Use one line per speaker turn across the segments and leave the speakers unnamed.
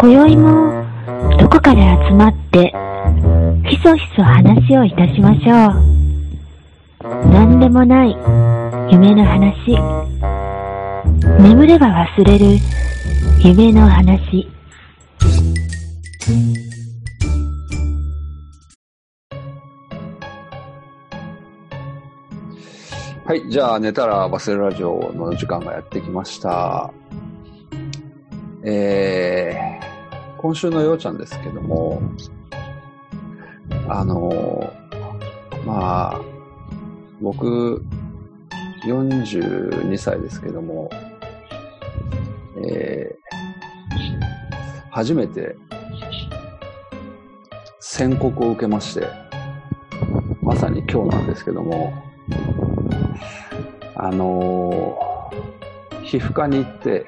今宵もどこかで集まってひそひそ話をいたしましょう。何でもない夢の話。眠れば忘れる夢の話。
はい、じゃあ寝たら忘れるラジオの時間がやってきました。えー、今週のようちゃんですけども、あの、まあ、僕、42歳ですけども、えー、初めて宣告を受けまして、まさに今日なんですけども、あのー皮膚科に行って、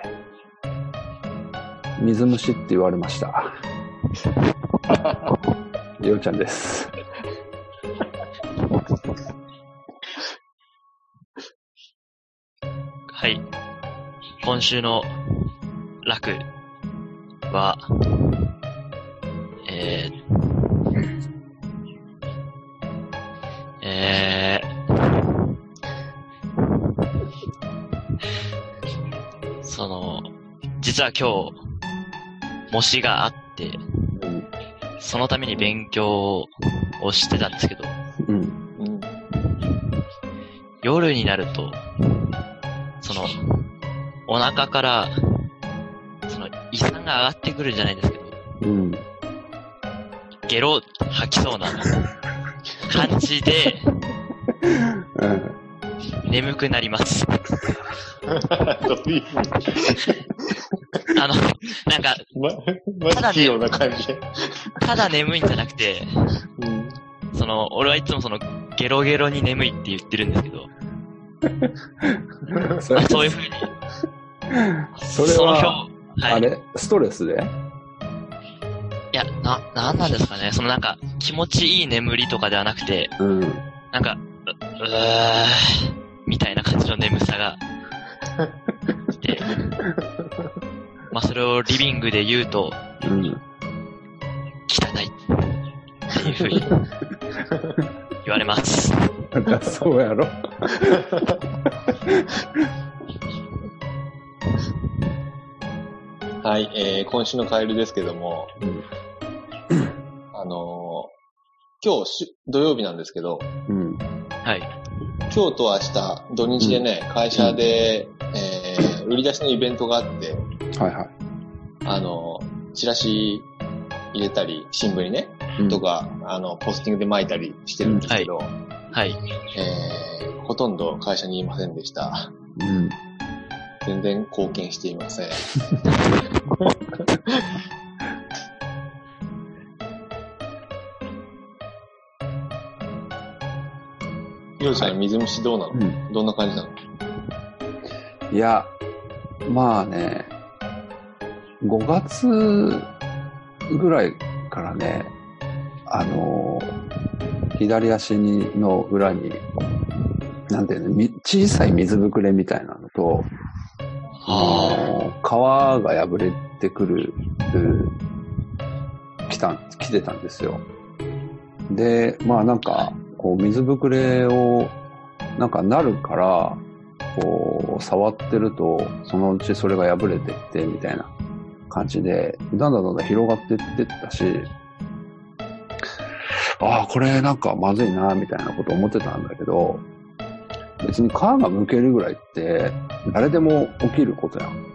水虫って言われました。ようちゃんです。
はい。今週の楽は、えー、えー、その、実は今日、模試があって、
うん。
そのために勉強をしてたんですけど、
うん。
うん。
夜になると、その、お腹から、その、胃酸が上がってくるじゃないですけど、
うん。
ゲロ吐きそうな感じで
うん。
眠くなります。
どういう、
あの、なんか、
ま、
ただね。ただ眠いんじゃなくて、
うん。
その、俺はいつもその、ゲロゲロに眠いって言ってるんですけど、
そ
まあ、そういう風に、
それ
その表、
は、
はい。
あれ？ストレスで？
いや、な、なんなんですかね。そのなんか、気持ちいい眠りとかではなくて、
うん。
なんか、う、うーみたいな感じの眠さが、で、まあそれをリビングで言うと、
うん。
汚いっていう風に言われます。
なんかそうやろ。
はい、えー、今週のカエルですけども、
うん。
あのー今日し土曜日なんですけど、
うん。
はい。
今日と明日、土日でね、会社で、えー、売り出しのイベントがあって、
はいはい。
あのーチラシ入れたり、新聞にね、
うん
とか、あの、ポスティングで巻いたりしてるんですけど、
はい。
えー、ほとんど会社にいませんでした。
うん。
全然貢献していません。ようちゃん、水虫どうなの、
うん。
どんな感じなの？
いや、まあね、5月ぐらいからね、あの、左足にの裏に、なんていうの、み小さい水ぶくれみたいなのと、あの皮が破れてくる、う来た、来てたんですよ。で、まあなんか、こう水ぶくれを、なんかなるから、こう、触ってると、そのうちそれが破れてって、みたいな感じで、だんだんだんだん広がってってったし、ああ、これなんかまずいな、みたいなこと思ってたんだけど、別に皮がむけるぐらいって、誰でも起きることやん。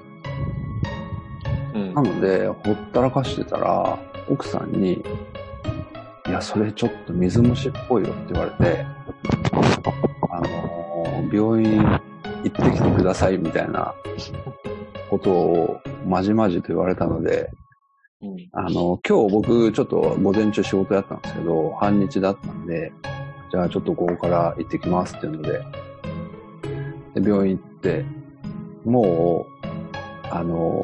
うん
な。ので、ほったらかしてたら、奥さんに、いや、それちょっと水虫っぽいよって言われて、あのー病院行ってきてくださいみたいなことをまじまじと言われたので、
うん
あの、今日僕ちょっと午前中仕事やったんですけど、半日だったんで、じゃあちょっと午後から行ってきますっていうので、で病院行って、もう、あの、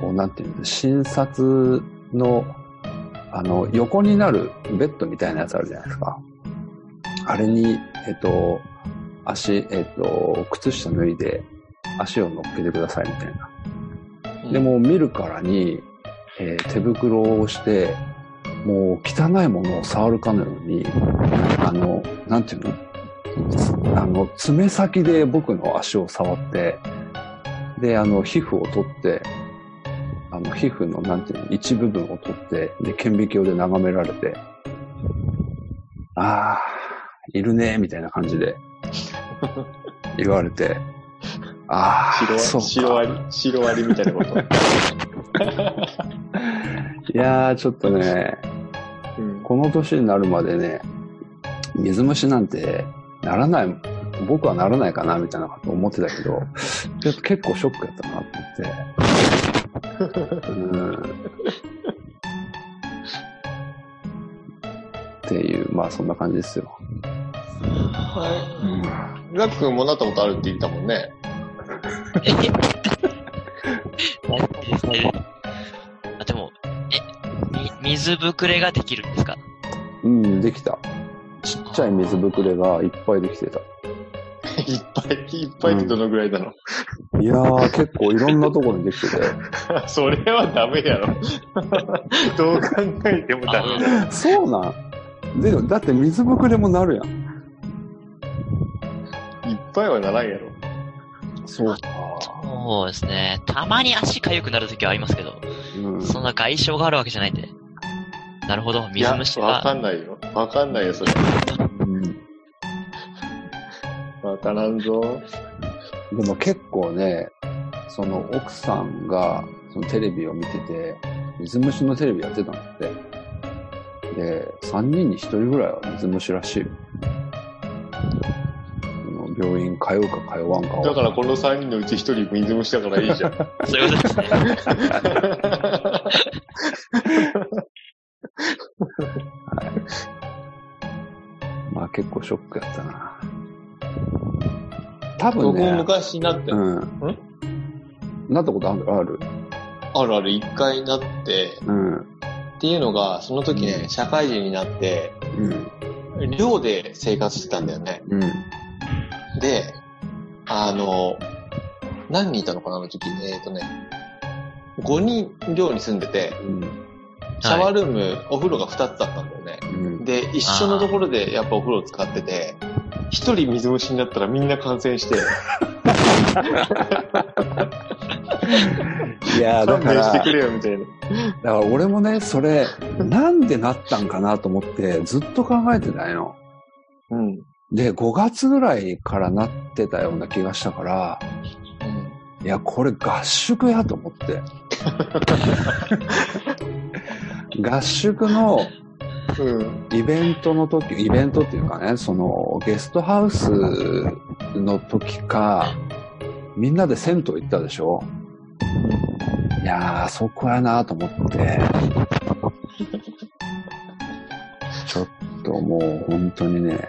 こうなんていうの、診察の、あの、横になるベッドみたいなやつあるじゃないですか。あれに、えっと、足、えっと、靴下脱いで足を乗っけてくださいみたいな。で、も見るからに、えー手袋をして、もう汚いものを触るかのように、あの、なんていうの？つあの、爪先で僕の足を触って、で、あの、皮膚を取って、あの、皮膚の、なんていうの、一部分を取って、で、顕微鏡で眺められて、ああ、いるね、みたいな感じで言われて、ああ、そう
シロ
か
アリシロアリみたいなこと。
いやー、ちょっとね、
うん。
この年になるまでね、水虫なんてならない、僕はならないかな、みたいなこと思ってたけど、ちょっと結構ショックやったなと思って。うん。っていう、まあそんな感じですよ。
はい。ラック君もなったことあるって言ったもんね。
あ、でも、え、み、水ぶくれができるんですか？
うん、できた。ちっちゃい水ぶくれがいっぱいできてた。
いっぱい、いっぱいってどのぐらいなの、
いやー、結構いろんなところにできてて。
それはダメやろ。どう考えてもダメ。
そうなん？でも、だって水ぶくれもなるやん。
いっぱいはならんやろ。
そうか。
そうですね。たまに足痒くなるときはありますけど、
うん。
そんな外傷があるわけじゃないんで。なるほど。
いや、
水虫
わか
は、
んないよ。わかんないよ、それ。
うん
わからんぞ。
でも結構ね、その奥さんがそのテレビを見てて、水虫のテレビやってたんだって。で、3人に1人ぐらいは水虫らしいよ。病院通うか通わんかは
だからこの3人のうち1人水虫だからいいじゃん。
そういうことですね。
まあ結構ショックやったな。多分
僕も
ね、
昔なって、
うん。なったことある？ある
あるある1回なって、
うん。
っていうのが、その時ね、社会人になって、
うん。
寮で生活してたんだよね。
うん。
で、あの、何人いたのかな、あの時。えっ、とね、5人寮に住んでて、シャワールーム、お風呂が2つだったんだよね。
うん。
で、一緒のところでやっぱお風呂使ってて、一人水虫になったらみんな感染して、
いやーだ
勘
から、
弁してくれよみたいな。
だから俺もね、それ、なんでなったんかなと思って、ずっと考えてたよ。
うん。
で、5月ぐらいからなってたような気がしたから、いや、これ合宿やと思って。合宿の
うん。
イベントの時、イベントっていうかね、そのゲストハウスの時か、みんなで銭湯行ったでしょ？いやー、そこやなと思って。ちょっともう本当にね、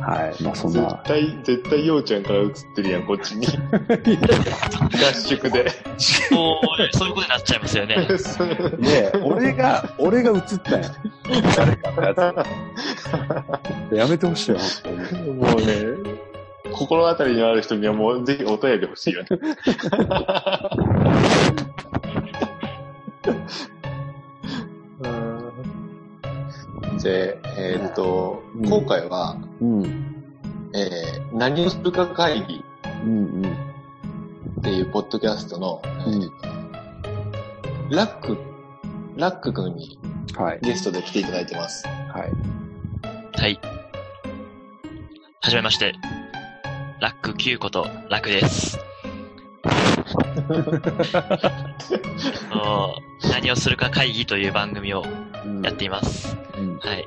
はい、まあそん
絶
な。
対、絶対ようちゃんから映ってるやん、こっちに。合宿で。
そう、そういうことになっちゃいますよね。
で、俺が、俺が映ったんや。誰かのやつ。やめてほしいよ。
もうね、心当たりのある人にはもうぜひお便り欲しいよね。で、えーっと、
うん
今回は、
うん。
えー何をするか会議。っていうポッドキャストの、えー
うん
ラック、ラック君に
はい。
ゲストで来ていただいてます。
はい。
はい。はじめまして。ラック9こと、ラックです。何をするか会議という番組を
うん
やっています。
うん
はい。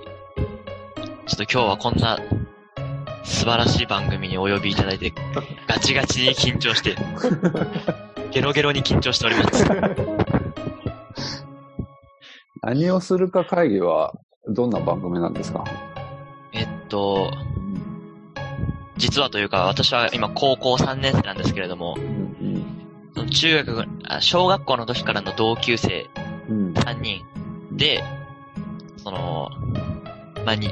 ちょっと今日はこんな素晴らしい番組にお呼びいただいて、ガチガチに緊張して、ゲロゲロに緊張しております。
何をするか会議は、どんな番組なんですか？
えっと、実はというか、私は今高校3年生なんですけれども、
うん。
その中学、あ小学校の時からの同級生
うん。
3人で、その、まあ、に、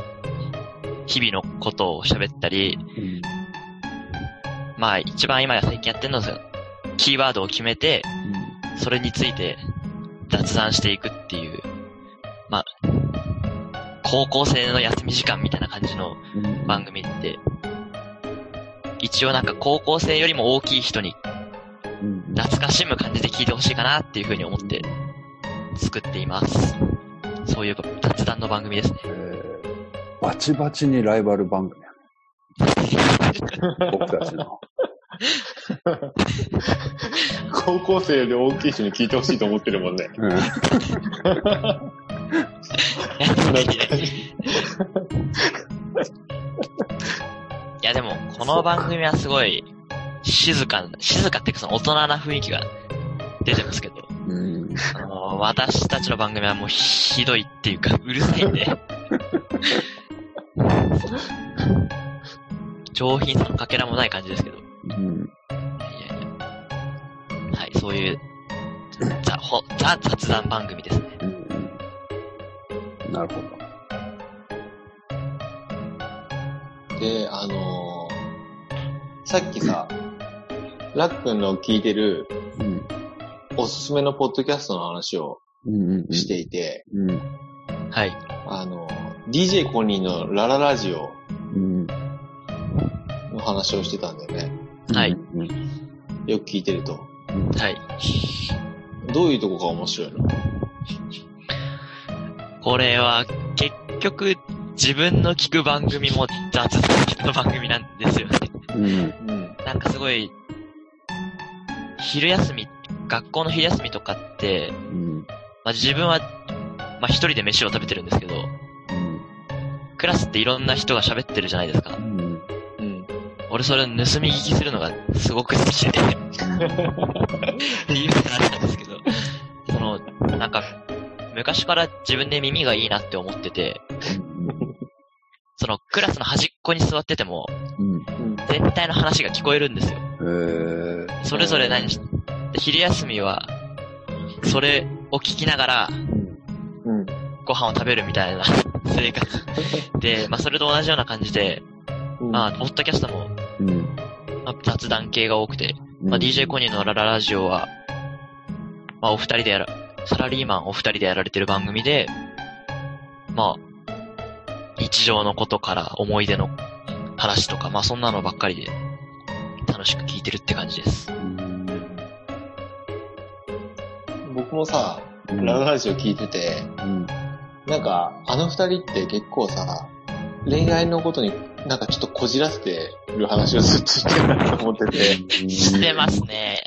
日々のことを喋ったり、
うん。
まあ一番今や最近やってるのは、キーワードを決めて、それについて雑談していくっていう、まあ、高校生の休み時間みたいな感じの
うん
番組って、一応なんか高校生よりも大きい人に
うん
懐かしむ感じで聞いてほしいかなっていうふうに思って作っています。そういう雑談の番組ですね。
えーバチバチにライバル番組やね。僕たちの。
高校生より大きい人に聞いてほしいと思ってるもんね。
うん
いやでも、この番組はすごい静かな、静かっていうかその大人な雰囲気が出てますけど、
うん
あの私たちの番組はもうひどいっていうか、うるさいんで。上品さのかけらもない感じですけど。い
うん
やいやはい、そういう、ザ、ほ、ザ雑談番組ですね。
うんなるほど。
で、あのーさっきさ、ラックンの聞いてる
うん
おすすめのポッドキャストの話を
うんうん
していて、
うん
はい。
あのー DJ コニーのラララジオ
うん
の話をしてたんだよね。
はい
うん
よく聞いてると。
はい。
どういうとこが面白いの？
これは、結局、自分の聞く番組も雑談の番組なんですよね。
うん
うん。
なんかすごい、昼休み、学校の昼休みとかって、
うん
まあ、自分は、まあ、一人で飯を食べてるんですけど、クラスっていろんな人が喋ってるじゃないですか
う。ん
うん。
俺それを盗み聞きするのがすごく好きで、っていう話なんですけど、その、なんか、昔から自分で耳がいいなって思ってて、そのクラスの端っこに座ってても。全体の話が聞こえるんですよ。
えー
それぞれ何し、で昼休みは、それを聞きながら、
うん。
ご飯を食べるみたいな 生活。で、まあ、それと同じような感じで、
うん。
まあ、ポッドキャストも、
うん
まあ、雑談系が多くて、まあ、DJ コニーのラララジオは、まあ、お二人でやら、サラリーマンお二人でやられてる番組で、まあ、日常のことから思い出の話とか、まあ、そんなのばっかりで、楽しく聞いてるって感じです。
僕もさ、
うん
ラララジオ聞いてて、
うん
なんか、あの二人って結構さ、恋愛のことになんかちょっとこじらせてる話をずっとしてるなと思ってて、
してますね。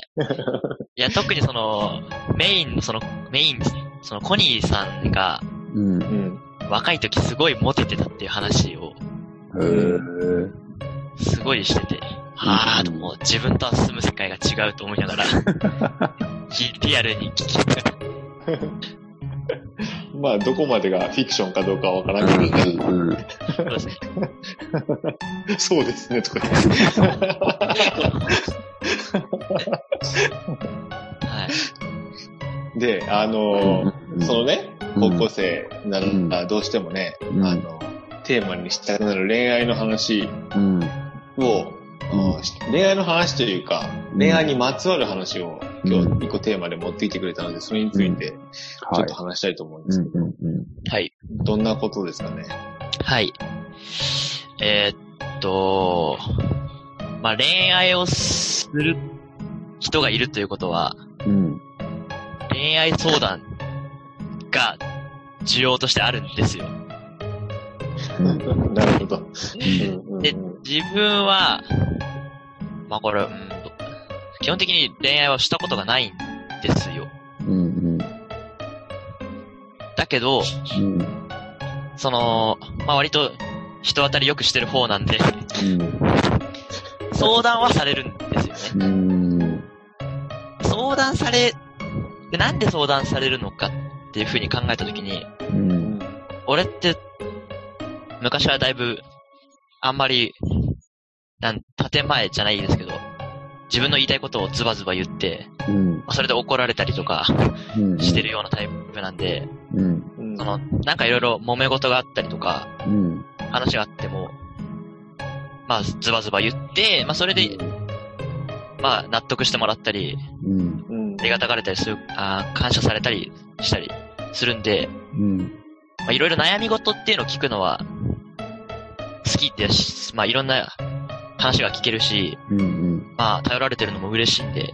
いや、特にその、メインの、その、メイン、その、コニーさんが、
うん
うん。
若い時すごいモテてたっていう話を、すごいしてて、ああ、もう自分とは住む世界が違うと思いながら、ひリアルに聞きながら、
まあ、どこまでがフィクションかどうかはわからんけどね。
うんうん
そうですね。
そうですね、とか言って。
はい。
で、あの
うん
そのね、高校生な
うん
ら、どうしてもね、
うん
あの、テーマにしたくなる恋愛の話恋愛の話というか、恋愛にまつわる話を今日一個テーマで持ってきてくれたので、それについてちょ
はい。
っと話したいと思うんで
う
すけど、
はい。
どんなことですかね？
はい。えーっと、まあ、恋愛をする人がいるということは、
うん。
恋愛相談が需要としてあるんですよ。
なるほど。
で自分は、まあこれ、うん、基本的に恋愛はしたことがないん。ですよ。
うん。
だけど、
うん。
その、まあ割と人当たりよくしてる方なん。で、相談はされるん。ですよね。
うん。
相談され、なん。で相談されるのかっていうふうに考えたときに、俺って、昔はだいぶ、あんまり、なん、建前じゃないですけど、自分の言いたいことをズバズバ言って、
うん。
まあそれで怒られたりとか
うん。
してるようなタイプなんで、
うん。
うん
その、なんかいろいろ揉め事があったりとか、
うん。
話があっても、まあ、ズバズバ言って、まあそれで、まあ納得してもらったり、
うん。
うん
ありがたがれたりする、あー感謝されたりしたりするんで、
うん。
まあ、いろいろ悩み事っていうのを聞くのは、好きってし、まあ、いろんな話が聞けるし、
うんうん。
まあ、頼られてるのも嬉しいんで、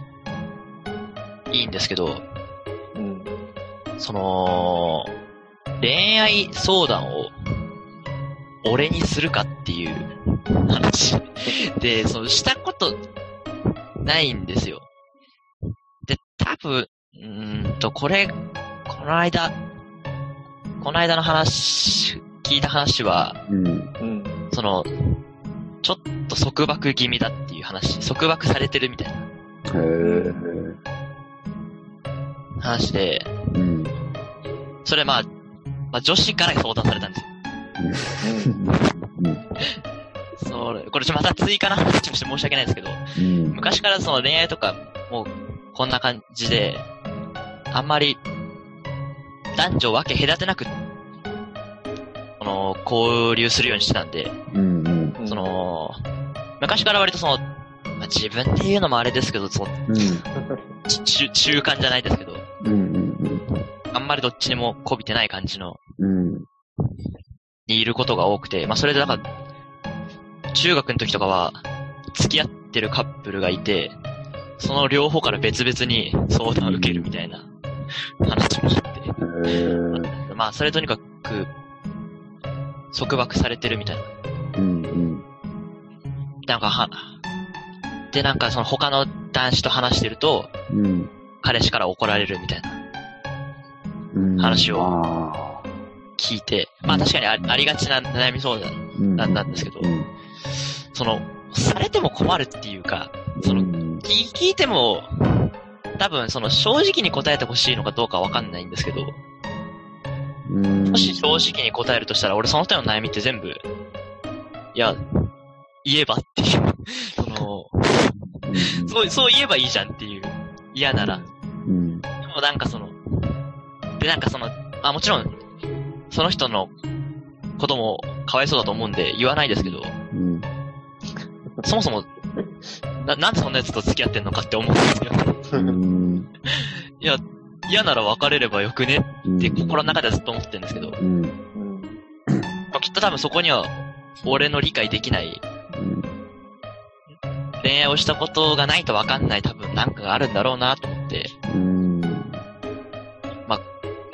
いいんですけど、
うん。
その、恋愛相談を、俺にするかっていう話。で、その、したこと、ないんですよ。で、多分、うーんと、これ、この間、この間の話、聞いた話は、
うん。
その、ちょっと束縛気味だっていう話、束縛されてるみたいな
へえ。
話で、
うん。
それまあ、まあ女子から相談されたんですよ。それ、これちょっとまた追加な話もして申し訳ないですけど、
うん。
昔からその恋愛とか、もう、こんな感じで、あんまり、男女分け隔てなく、この、交流するようにしてたんで、
うん。うん。
うん
そ、の、昔から割とその、まあ、自分で言うのもあれですけど、その、
うん。
ち 中、中間じゃないですけど、
うん。うん。
あんまりどっちにもこびてない感じの、
うん。
にいることが多くて、まあそれでだから、中学の時とかは、付き合ってるカップルがいて、その両方から別々に相談を受けるみたいな話もあって。まあそれとにかく、束縛されてるみたいな。
うん。うん。
なんかは、でなんかその他の男子と話してると、
うん。
彼氏から怒られるみたいな
うん。
話を
あ
聞いて、まあ確かにあありがちな悩み相談
ーうん
なんなんですけど
うん。
その、されても困るっていうか、その
うん
聞聞いても、多分その正直に答えてほしいのかどうかわかんないんですけど、
うん。
もし正直に答えるとしたら、俺その人の悩みって全部、いや、言えばっていう、その、
うん
そう、そう言えばいいじゃんっていう、嫌なら。
うん。
でもなんかその、でなんかその、あ、もちろん、その人のこともかわいそうだと思うんで言わないですけど、
うん。
そもそも、な、なんでそんな奴と付き合ってんのかって思うんですよ。
うん。
いや、嫌なら別れればよくね？って心の中ではずっと思ってるんですけど、ま
うん。
うん。
あ、きっと多分そこには、俺の理解できない、
うん。
恋愛をしたことがないとわかんない多分なんかがあるんだろうなと思って、
うん。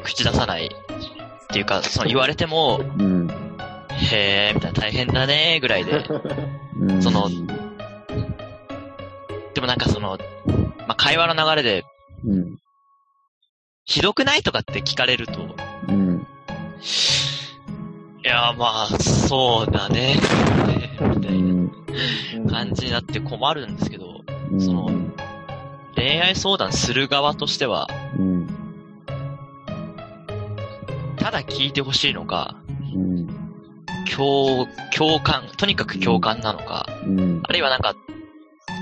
口出さないっていうか、その言われても、
うん。
へー、みたいな大変だねーぐらいで、
うん。
そのでもなんかその、まあ、会話の流れで、
うん。
ひどくない？とかって聞かれると、
うん。
いやーまあ、そうだね、みたいな感じになって困るんですけど、
うん。
その恋愛相談する側としては、
うん。
ただ聞いてほしいのか、
うん。
共、共感、とにかく共感なのか、
うん。
あるいはなんか、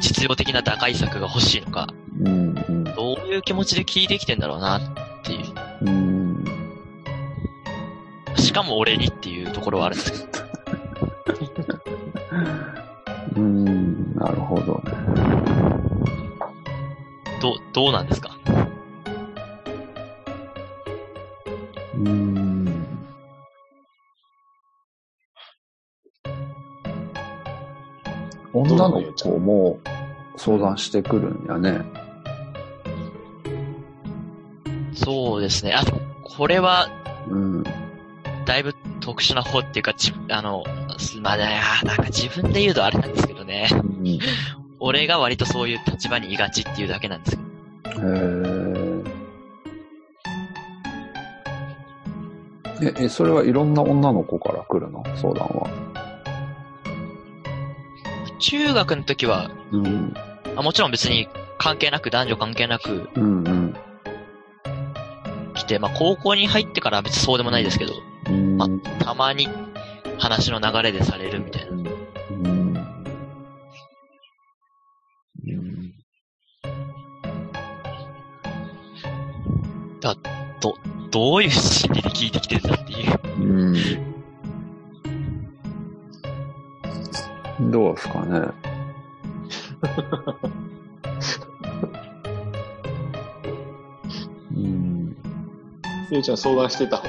実用的な打開策が欲しいのか、
うん。
どういう気持ちで聞いてきてんだろうなっていう。
うん。
しかも俺にっていうところはあるんですけど。
うん。なるほどね。
どう、どうなんですか？
相談してくるんやね。
そうですね。あ、これは、
うん。
だいぶ特殊な方っていうか、じ、あの、すまあなんか自分で言うとあれなんですけどね。
うん
俺が割とそういう立場にいがちっていうだけなんですけど。
へえ。え、え、それはいろんな女の子から来るの？相談は。
中学の時は、
うん。
あもちろん別に関係なく、男女関係なく
うんうん。
来て、まあ高校に入ってからは別にそうでもないですけど、
うん。
またまに話の流れでされるみたいな。
うん。うん。
ど、どういう心理で聞いてきてるんだっていう。
うん。どうですかね。うん。
ゆうちゃん相談してた方？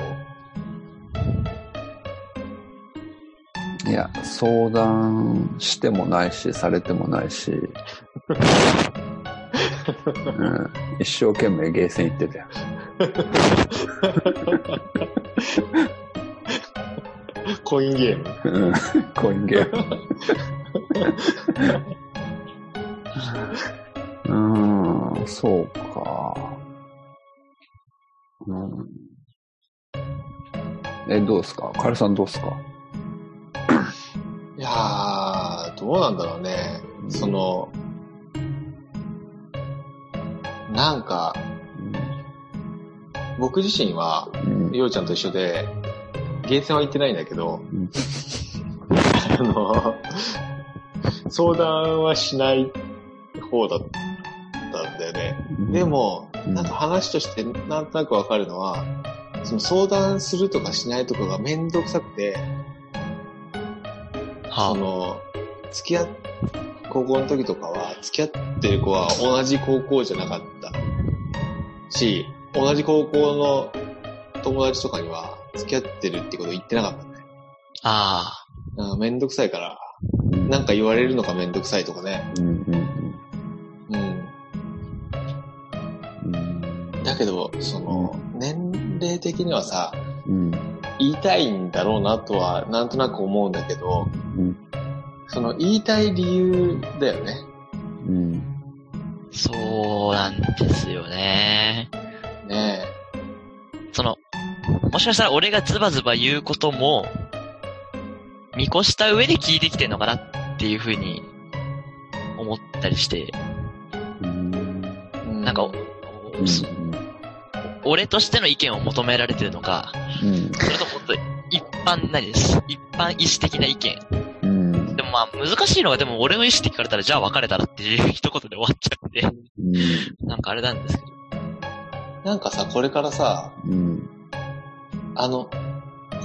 いや、相談してもないし、されてもないし、うん、一生懸命ゲーセン行ってたよ。
コインゲーム。
うん、コインゲーム。うーん、そうか。うん、え、どうですか？カエルさんどうですか？
いやー、どうなんだろうね。その、なんか、僕自身は、
うん。
ようちゃんと一緒で、ゲーセンは行ってないんだけど、
うん。
あの、相談はしない方だったんだよね。で、も、
うん
なんか話としてなんとなくわかるのは、その相談するとかしないとかがめんどくさくて、
は
その、付き合っ、高校の時とかは、付き合ってる子は同じ高校じゃなかったし、同じ高校の友達とかには付き合ってるってこと言ってなかったんだよ。
あ。あ
うんめんどくさいから、
うん
なんか言われるのがめんどくさいとかね。
うん。
けど、その、年齢的にはさ、
うん。
言いたいんだろうなとは、なんとなく思うんだけど、
うん。
その言いたい理由だよね。
うん。
そうなんですよね。
ね
その、もしかしたら俺がズバズバ言うことも、見越した上で聞いてきてんのかなっていうふうに思ったりして、
うん。
なんか、
うん。
そ俺としての意見を求められてるのか、
うん
それとも本当に一般何です一般意思的な意見。
うん
でもまあ難しいのがでも俺の意思って聞かれたらじゃあ別れたらっていう一言で終わっちゃうんで、
うん
なんかあれなんですけど。
なんかさ、これからさ、
うん
あの、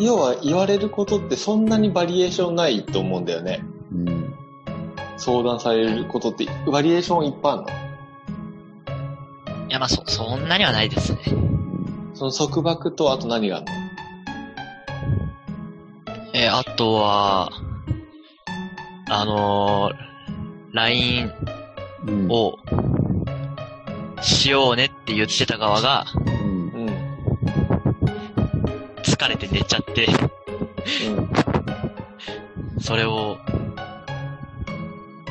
要は言われることってそんなにバリエーションないと思うんだよね。
うん
相談されることって、バリエーションいっぱいあるの？
いやまあそ、そんなにはないですね。
その束縛とあと何があるの？
えーあとは、あのー、LINE
うん
をしようねって言ってた側が。疲れて寝ちゃって、
うん。
それを、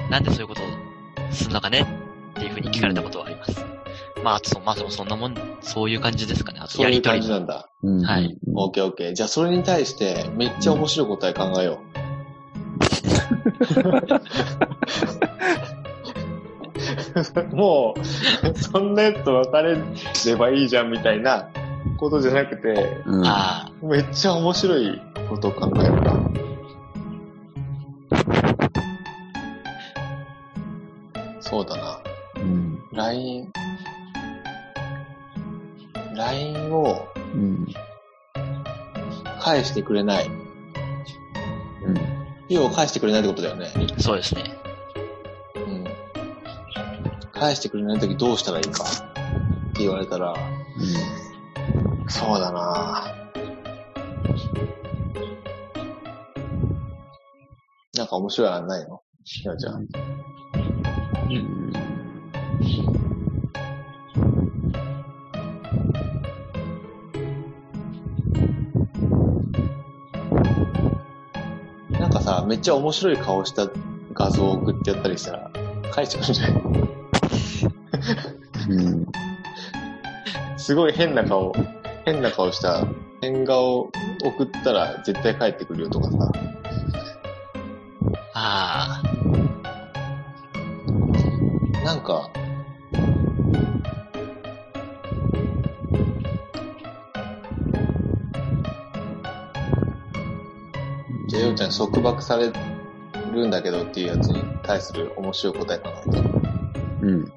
なんでそういうことをすんのかねっていうふうに聞かれたことはあります。まあ、あとそ、まあでもそんなもん、そういう感じですかね。あと
そういう
やりとり
感じなんだ。
うん
はい
オッケーオッケー。じゃあそれに対してめっちゃ面白い答え考えよう。もう、そんなやつと別れればいいじゃんみたいなことじゃなくて、
うん
あ
めっちゃ面白いことを考えるな。そうだな。
うん。
LINE、LINE を
うん。
返してくれない。
うん。
要は返してくれないってことだよね。
あ、そうですね。
うん。返してくれないときどうしたらいいかって言われたら、そうだななんか面白い案ないの？ひなちゃん。
うん。
さ、めっちゃ面白い顔した画像を送ってやったりしたら、返してくるんじゃない
うん。
すごい変な顔、変な顔した変顔送ったら絶対返ってくるよとかさ。
あ
なんか、ちゃん束縛されるんだけどっていうやつに対する面白い答えかな。
うん。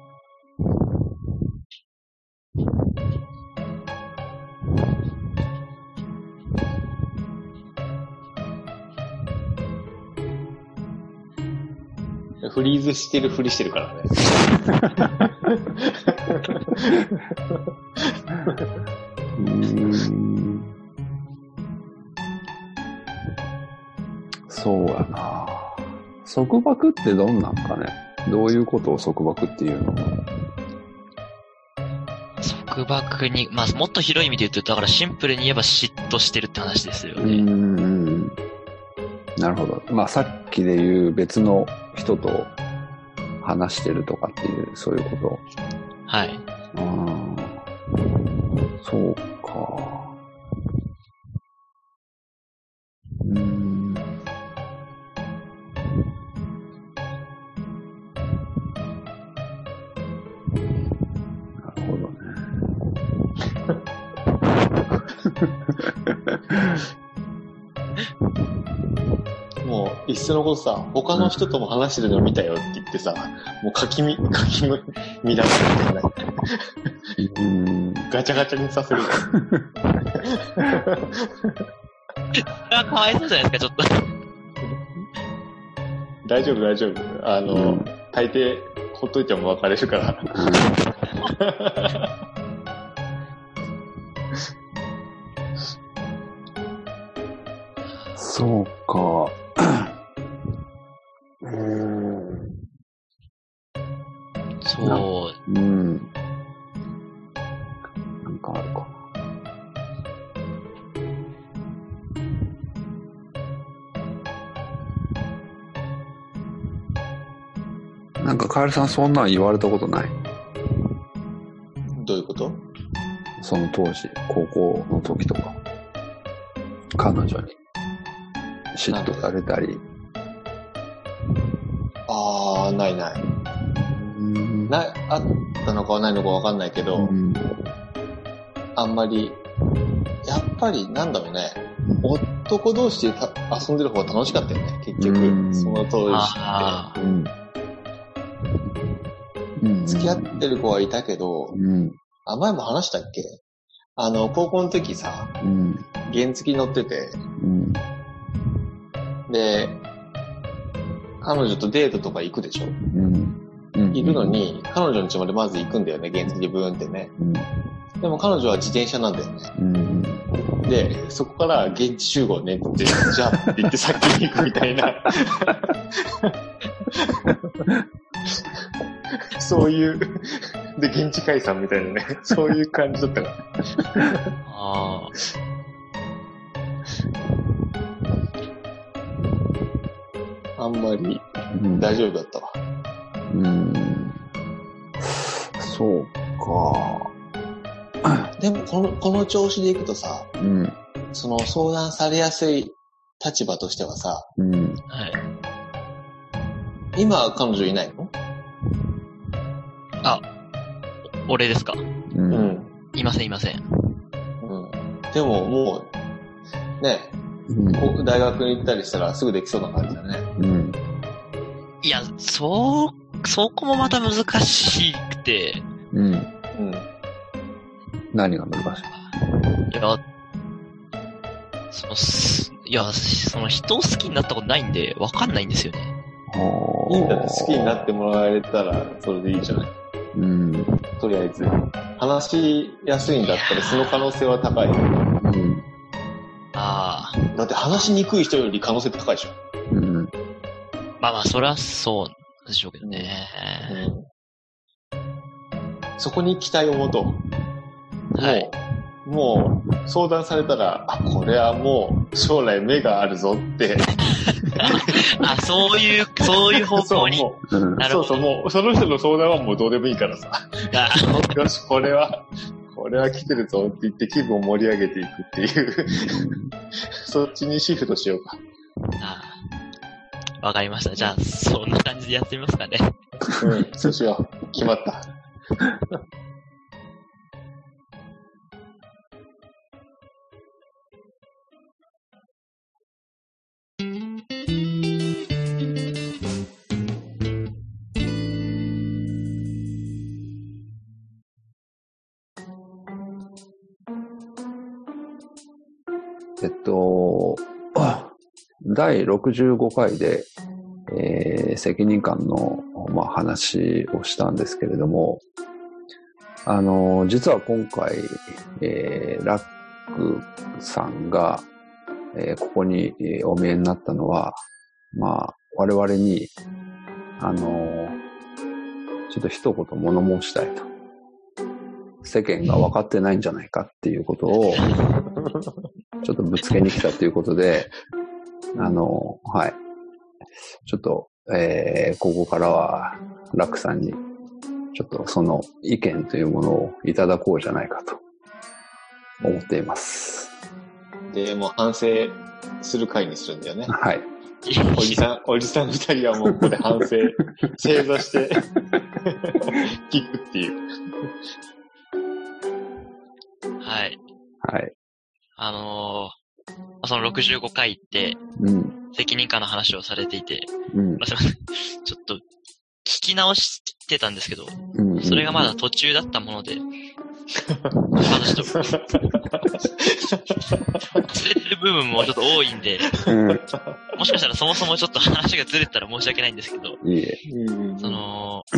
フリーズしてるふりしてるからね。
うんん。そうやな束縛ってどんなんかねどういうことを束縛っていうの？
束縛に、まあ、もっと広い意味で言うと、だからシンプルに言えば嫉妬してるって話ですよ
う
ね。
ん。なるほど。まあさっきで言う別の人と話してるとかっていう、そういうこと？
はい。
ああ、そう
もう、いっそのことさ、他の人とも話してるの見たよって言ってさ、もう書きみ、書きみ、見出すみたいな。
うーん。
ガチャガチャにさせる。
あ、かわいそうじゃないですか、ちょっと。
大丈夫、大丈夫。あの、
うん
大抵、ほっといても別れるから。
そうか。な。なんかカエルさんそんなん言われたことない？
どういうこと？
その当時、高校の時とか。彼女に嫉妬されたり。
あー、ないない。
うん
な、あったのかないのかわかんないけど、
うん
あんまり、やっぱりなんだろうね、男同士でた遊んでる方が楽しかったよね、結局。
うん
その当時
あ
って。付き合ってる子はいたけど、
うん。
あ、前も話したっけ？あの、高校の時さ、
うん。
原付乗ってて、
うん。
で、彼女とデートとか行くでしょ？
うん。うん。
行くのに、彼女の家までまず行くんだよね、原付でブーンってね。
うん。
でも彼女は自転車なんだよね。
うん。
で、そこから現地集合ねって、じゃあって言って先に行くみたいな。そういう、で、現地解散みたいなね、そういう感じだったから。
あ
あんまり
うん。
大丈夫だったわ。
うん。そうか。
でも、この、この調子でいくとさ、
うん。
その相談されやすい立場としてはさ、
うん。
あ。はい。
今は彼女いないの？
あ、俺ですか？
う。。
うん
いません、いません。
うん。でも、もう、ね、
うん。
こ大学に行ったりしたらすぐできそうな感じだね。
うん。
いや、そう、そこもまた難しくて、
うん。
うん。
何が難しい？
いや、そのす、いや、その人を好きになったことないんで、わかんないんですよね。
いいんだって好きになってもらえたら、それでいいじゃない
うん。
とりあえず。話しやすいんだったら、その可能性は高い。
うん。
ああ、
だって話しにくい人より可能性高いでしょ。
うん。
まあまあ、それはそうでしょうけどね。
そこに期待を持とう。
はい。
もう、相談されたら、あ、これはもう、将来目があるぞって。
あ、そういう、そういう方向に？
そうそうそう、もう、その人の相談はもうどうでもいいからさ。
あ
よし、これは、これは来てるぞって言って気分を盛り上げていくっていう、そっちにシフトしようか。
あわかりました。じゃあ、そんな感じでやってみますかね。
うん、そうしよう。決まった。
第65回で、えー責任感の、まあ、話をしたんですけれども、あの、実は今回、えー、ラックさんが、えーここにえーお見えになったのは、まあ、我々に、あの、ちょっと一言物申したいと。世間が分かってないんじゃないかっていうことを、ちょっとぶつけに来たということで、あの、はい。ちょっと、えーここからは、ラックさんに、ちょっとその意見というものをいただこうじゃないかと思っています。
で、もう反省する回にするんだよね。
はい。
おじさん、おじさん二人はもうここで反省、正座して、聞くっていう。
はい。
はい。
あのーまあその65回って
うん。
責任感の話をされていて、
うん
ま。あ、すいません。ちょっと聞き直してたんですけど、
うん。
それがまだ途中だったもので、まだちょっと、ずれてる部分もちょっと多いんで、
うん。
もしかしたらそもそもちょっと話がずれてたら申し訳ないんですけど、その、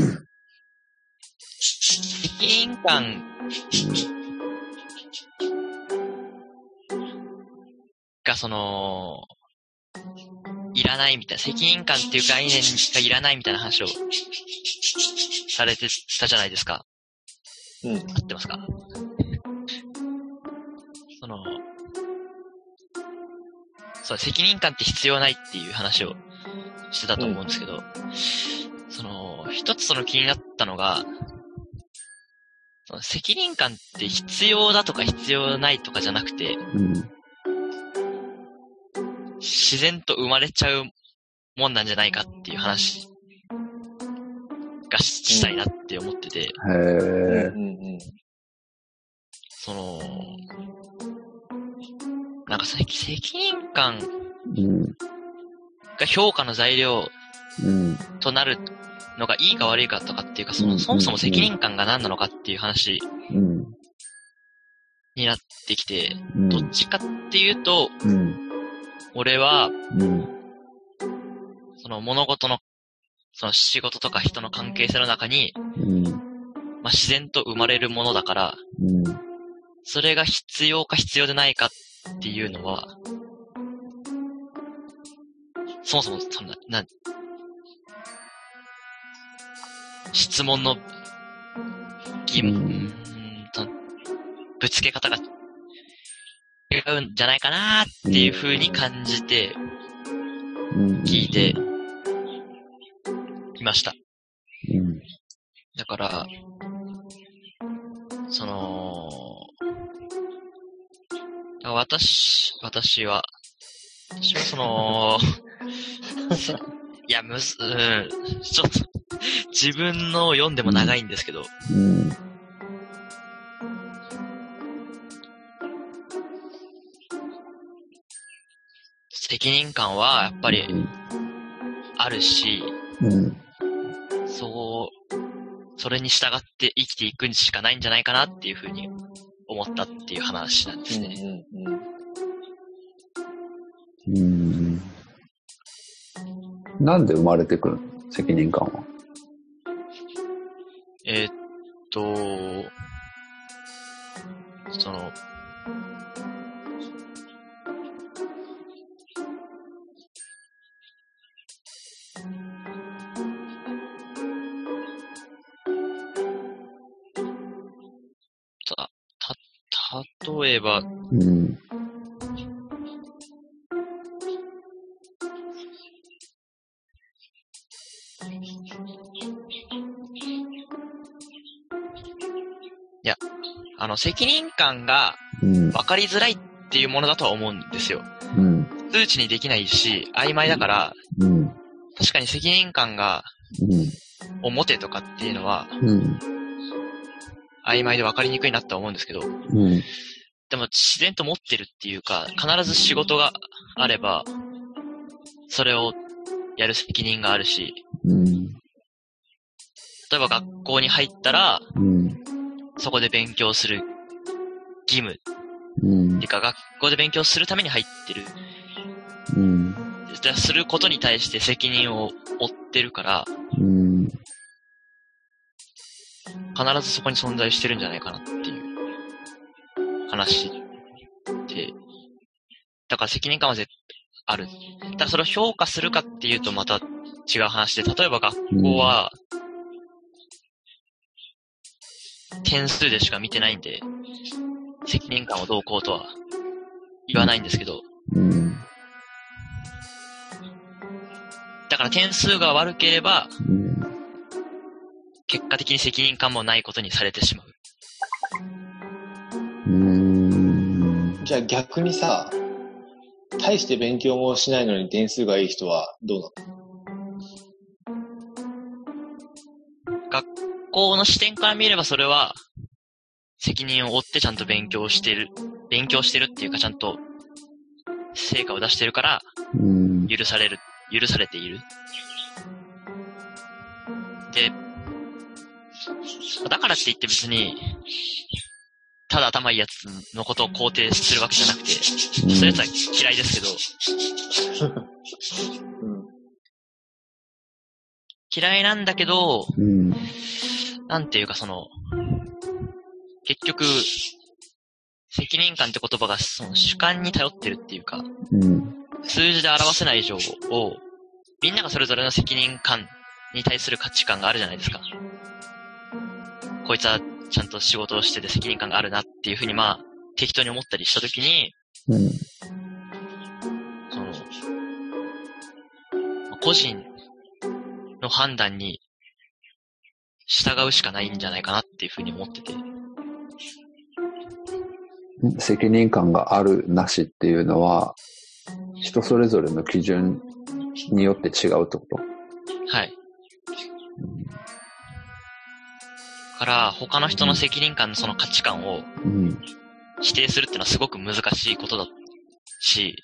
責任感がその、いらないみたいな、責任感っていう概念がいらないみたいな話をされてたじゃないですか。
うん。
合ってますか？その、そう、責任感って必要ないっていう話をしてたと思うんですけど、その、一つその気になったのが、その責任感って必要だとか必要ないとかじゃなくて、
うん。
自然と生まれちゃうもんなんじゃないかっていう話がししたいなって思ってて、
へえ。
うん
その、なんか責責任感
うん。
が評価の材料
うん。
となるのがいいか悪いかとかっていうか、そ
うん
のそもそも責任感が何なのかっていう話
うん。
になってきて、
うん。
どっちかっていうと、
うん。
俺は、
うん。
その物事の、その仕事とか人の関係性の中に、
うん。
まあ、自然と生まれるものだから、
うん。
それが必要か必要でないかっていうのは、そもそも、そんな、な、質問の疑問、ぶつけ方が違うんじゃないかなっていう風に感じて。聞いていました。だから、その、私、私は、私はその、いや、むず、うん、ちょっと、自分の読んでも長いんですけど、
うん。
責任感はやっぱりあるし、
うん。
そう、それに従って生きていくしかないんじゃないかなっていうふうに思ったっていう話なんですね。
うん。うん。
うん。なんで生まれてくるの？責任感は。
えーっと、えば、
うん。
あの、責任感が
うん。
分かりづらいっていうものだとは思うんですよ。
うん。
数値にできないし、曖昧だから、
うん。
確かに責任感が
うん。
表とかっていうのは
うん。
曖昧で分かりにくいなって思うんですけど、
うん。
でも自然と持ってるっていうか、必ず仕事があれば、それをやる責任があるし、
うん。
例えば学校に入ったら、
うん。
そこで勉強する義務、
うん
っていうか学校で勉強するために入ってる。
うん。
することに対して責任を負ってるから、
うん。
必ずそこに存在してるんじゃないかなっていう話で、だから責任感は絶対ある。ただそれを評価するかっていうとまた違う話で、例えば学校は、点数でしか見てないんで、責任感をどうこうとは言わないんですけど、
うん。
だから点数が悪ければ、
うん。
結果的に責任感もないことにされてしまう。
じゃあ逆にさ、大して勉強もしないのに点数がいい人はどうなの？
学校の視点から見ればそれは、責任を負ってちゃんと勉強してる、勉強してるっていうかちゃんと、成果を出してるから、
うん。
許される、許されている。で、だからって言って別に、ただ頭いいやつのことを肯定するわけじゃなくて、そういうやつは嫌いですけど、
うん。
嫌いなんだけど、
うん。
なんていうかその、結局、責任感って言葉がその主観に頼ってるっていうか、
うん。
数字で表せない以上を、みんながそれぞれの責任感に対する価値観があるじゃないですか。こいつはちゃんと仕事をしてて責任感があるなっていうふうにまあ、適当に思ったりしたときに、
うん。
その、個人の判断に従うしかないんじゃないかなっていうふうに思ってて。
責任感があるなしっていうのは、人それぞれの基準によって違うってこと？
はい。から、他の人の責任感のその価値観を
うん。
否定するってのはすごく難しいことだし、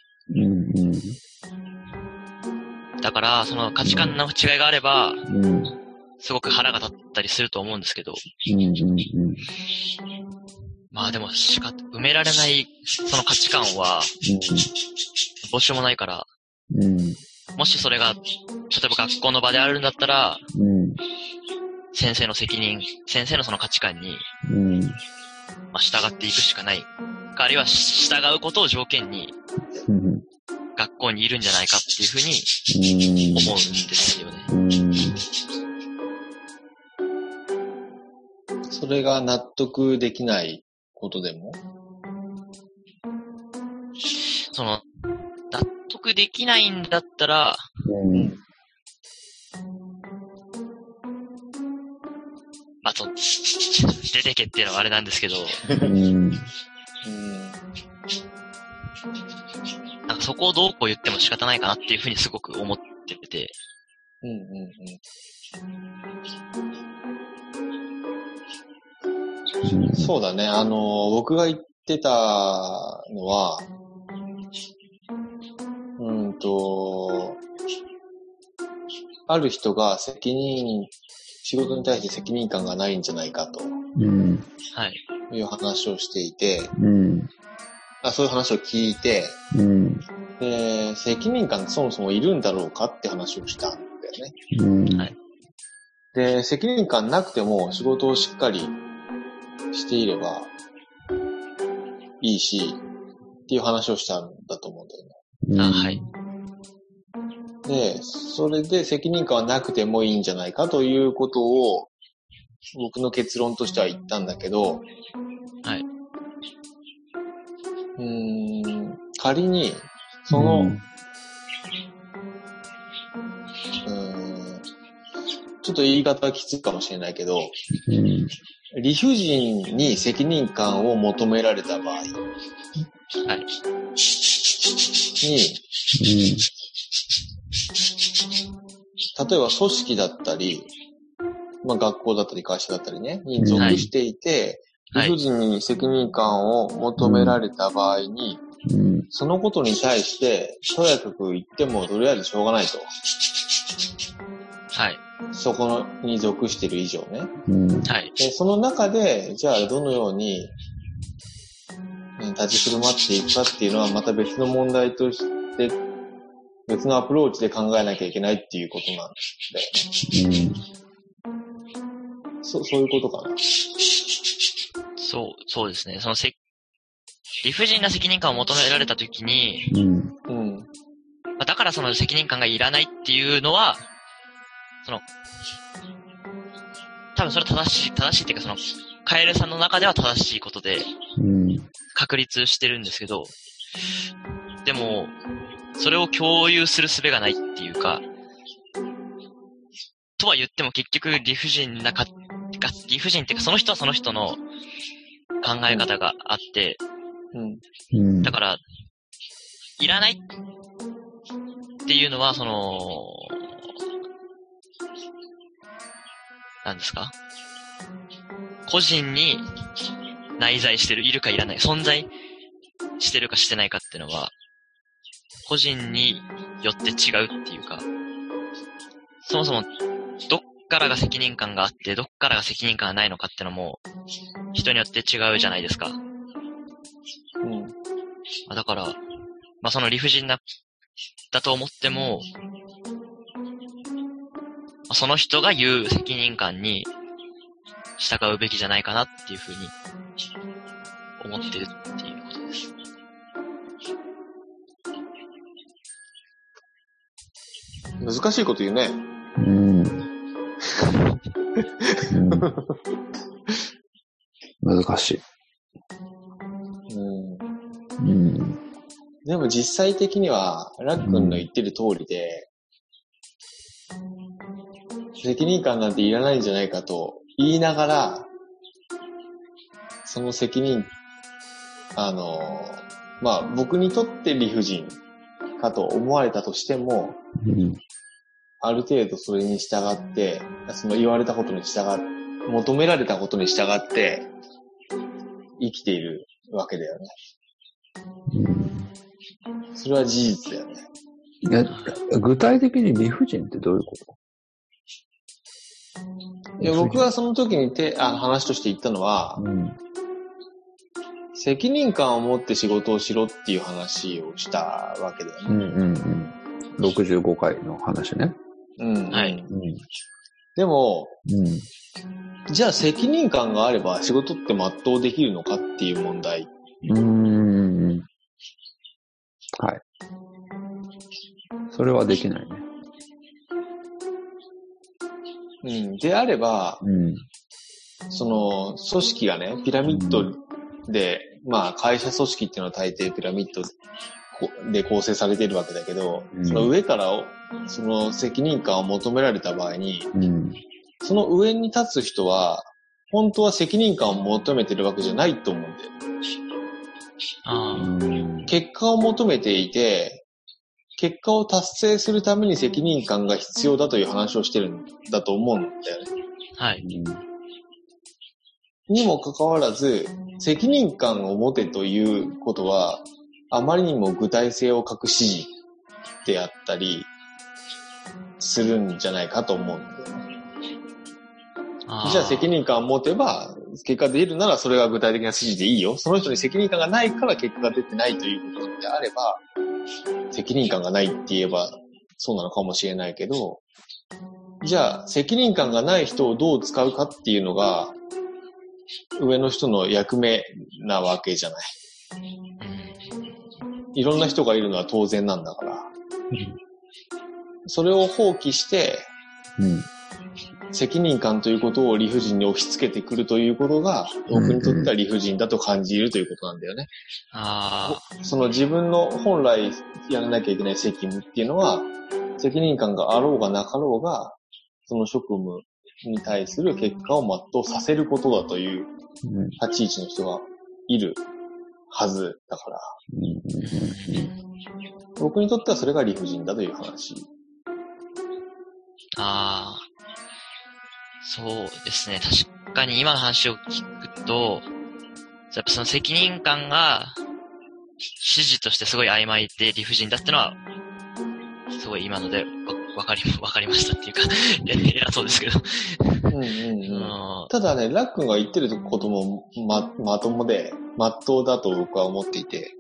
だから、その価値観の違いがあれば、すごく腹が立ったりすると思うんですけど、まあでも、しか、埋められない、その価値観は、どうしようもないから、もしそれが、例えば学校の場であるんだったら、先生の責任、先生のその価値観に、
うん。
まあ、従っていくしかない。あるいは従うことを条件に
うん。
学校にいるんじゃないかっていうふうに思うんですよね。
うん。
それが納得できないことでも？
その、納得できないんだったら、
うん。
あ、その出てけっていうのはあれなんですけど、なんかそこをどうこう言っても仕方ないかなっていうふうにすごく思ってて、
うんうんうん。そうだね。あの、僕が言ってたのは、うんと、ある人が責任、仕事に対して責任感がないんじゃないかと
うん。
はい。
いう話をしていて、
うん。
あそういう話を聞いて、
うん。
で、責任感ってそもそもいるんだろうかって話をしたんだよね。
うん。
はい
で、責任感なくても仕事をしっかりしていればいいし、っていう話をしたんだと思うんだよね。
あはい。
で、それで責任感はなくてもいいんじゃないかということを僕の結論としては言ったんだけど、
はい。
うーん、仮に、その、うーん、ちょっと言い方はきついかもしれないけど、
うん。
理不尽に責任感を求められた場合
はい。
に、例えば組織だったり、まあ学校だったり会社だったりね、に属していて、
はい
理不尽に責任感を求められた場合に、
うん。
そのことに対して、とやかく言ってもとりあえずしょうがないと。
はい。
そこのに属している以上ね。
うん。
はい。
でその中で、じゃあどのように、ね立ち振る舞っていくかっていうのはまた別の問題として、別のアプローチで考えなきゃいけないっていうことなんだよね。そそういうことかな。
そう、そうですね。そのせ、理不尽な責任感を求められたときに、
うん。
うん。
まあだからその責任感がいらないっていうのは、その、多分それは正しい、正しいっていうかその、カエルさんの中では正しいことで
うん。
確立してるんですけど、でも、それを共有する術がないっていうか、とは言っても結局理不尽なか、が理不尽っていうかその人はその人の考え方があって、
うん。
うん。
だから、いらないっていうのは、その、何ですか？個人に内在してる、いるかいらない、存在してるかしてないかっていうのは、個人によって違うっていうか、そもそも、どっからが責任感があって、どっからが責任感がないのかってのも、人によって違うじゃないですか。
うん。
まあだから、まあその理不尽な、だと思っても、まあその人が言う責任感に従うべきじゃないかなっていうふうに思ってるっていう
難しいこと言うね。
うん。うん。難しい。
うん。
うん。
でも実際的には、ラックンの言ってる通りで、責任感なんていらないんじゃないかと言いながら、その責任、あの、まあ僕にとって理不尽かと思われたとしても、
うん。
ある程度それに従って、その言われたことに従っ、求められたことに従って、生きているわけだよね。それは事実だよね。
いや具体的に理不尽ってどういうこ
いや僕はその時にてあの話として言ったのは
と、うん。
責任感を持って仕事をしろっていう話をしたわけだよね。
うんうんうん。65回の話ね。
うん。
はい
うん。
でも、
うん。
じゃあ責任感があれば仕事って全うできるのかっていう問題。
うーん。はい。それはできないね。
うん。であれば、
うん。
その組織がね、ピラミッドで、まあ会社組織っていうのは大抵ピラミッドで構成されているわけだけど、
うん
その上からをその責任感を求められた場合に、
うん。
その上に立つ人は、本当は責任感を求めてるわけじゃないと思うんだよ。
あ
うん。
結果を求めていて、結果を達成するために責任感が必要だという話をしてるんだと思うんだよね。
あ、はい。
にもかかわらず、責任感を持てということは、あまりにも具体性を欠く指示であったり、するんじゃないかと思うんだよね。
あー
じゃあ責任感を持てば、結果出るならそれが具体的な指示でいいよ。その人に責任感がないから結果が出てないということであれば、責任感がないって言えばそうなのかもしれないけど、じゃあ責任感がない人をどう使うかっていうのが、上の人の役目なわけじゃない。
うん
いろんな人がいるのは当然なんだから。それを放棄して、
うん。
責任感ということを理不尽に押し付けてくるということが、僕にとっては理不尽だと感じるということなんだよね。
あ
その自分の本来やらなきゃいけない責務っていうのは、責任感があろうがなかろうが、その職務に対する結果を全うさせることだという
うん。
立ち位置の人がいるはずだから、僕にとってはそれが理不尽だという話。
ああ、そうですね。確かに今の話を聞くと、やっぱその責任感が指示としてすごい曖昧で理不尽だってのは、すごい今のでわわかり、わかりましたっていうか、いや偉そうですけど。
うんうん
う
うん
ん
ただね、ラックンが言ってることもま、まともで、まっとうだと僕は思っていて、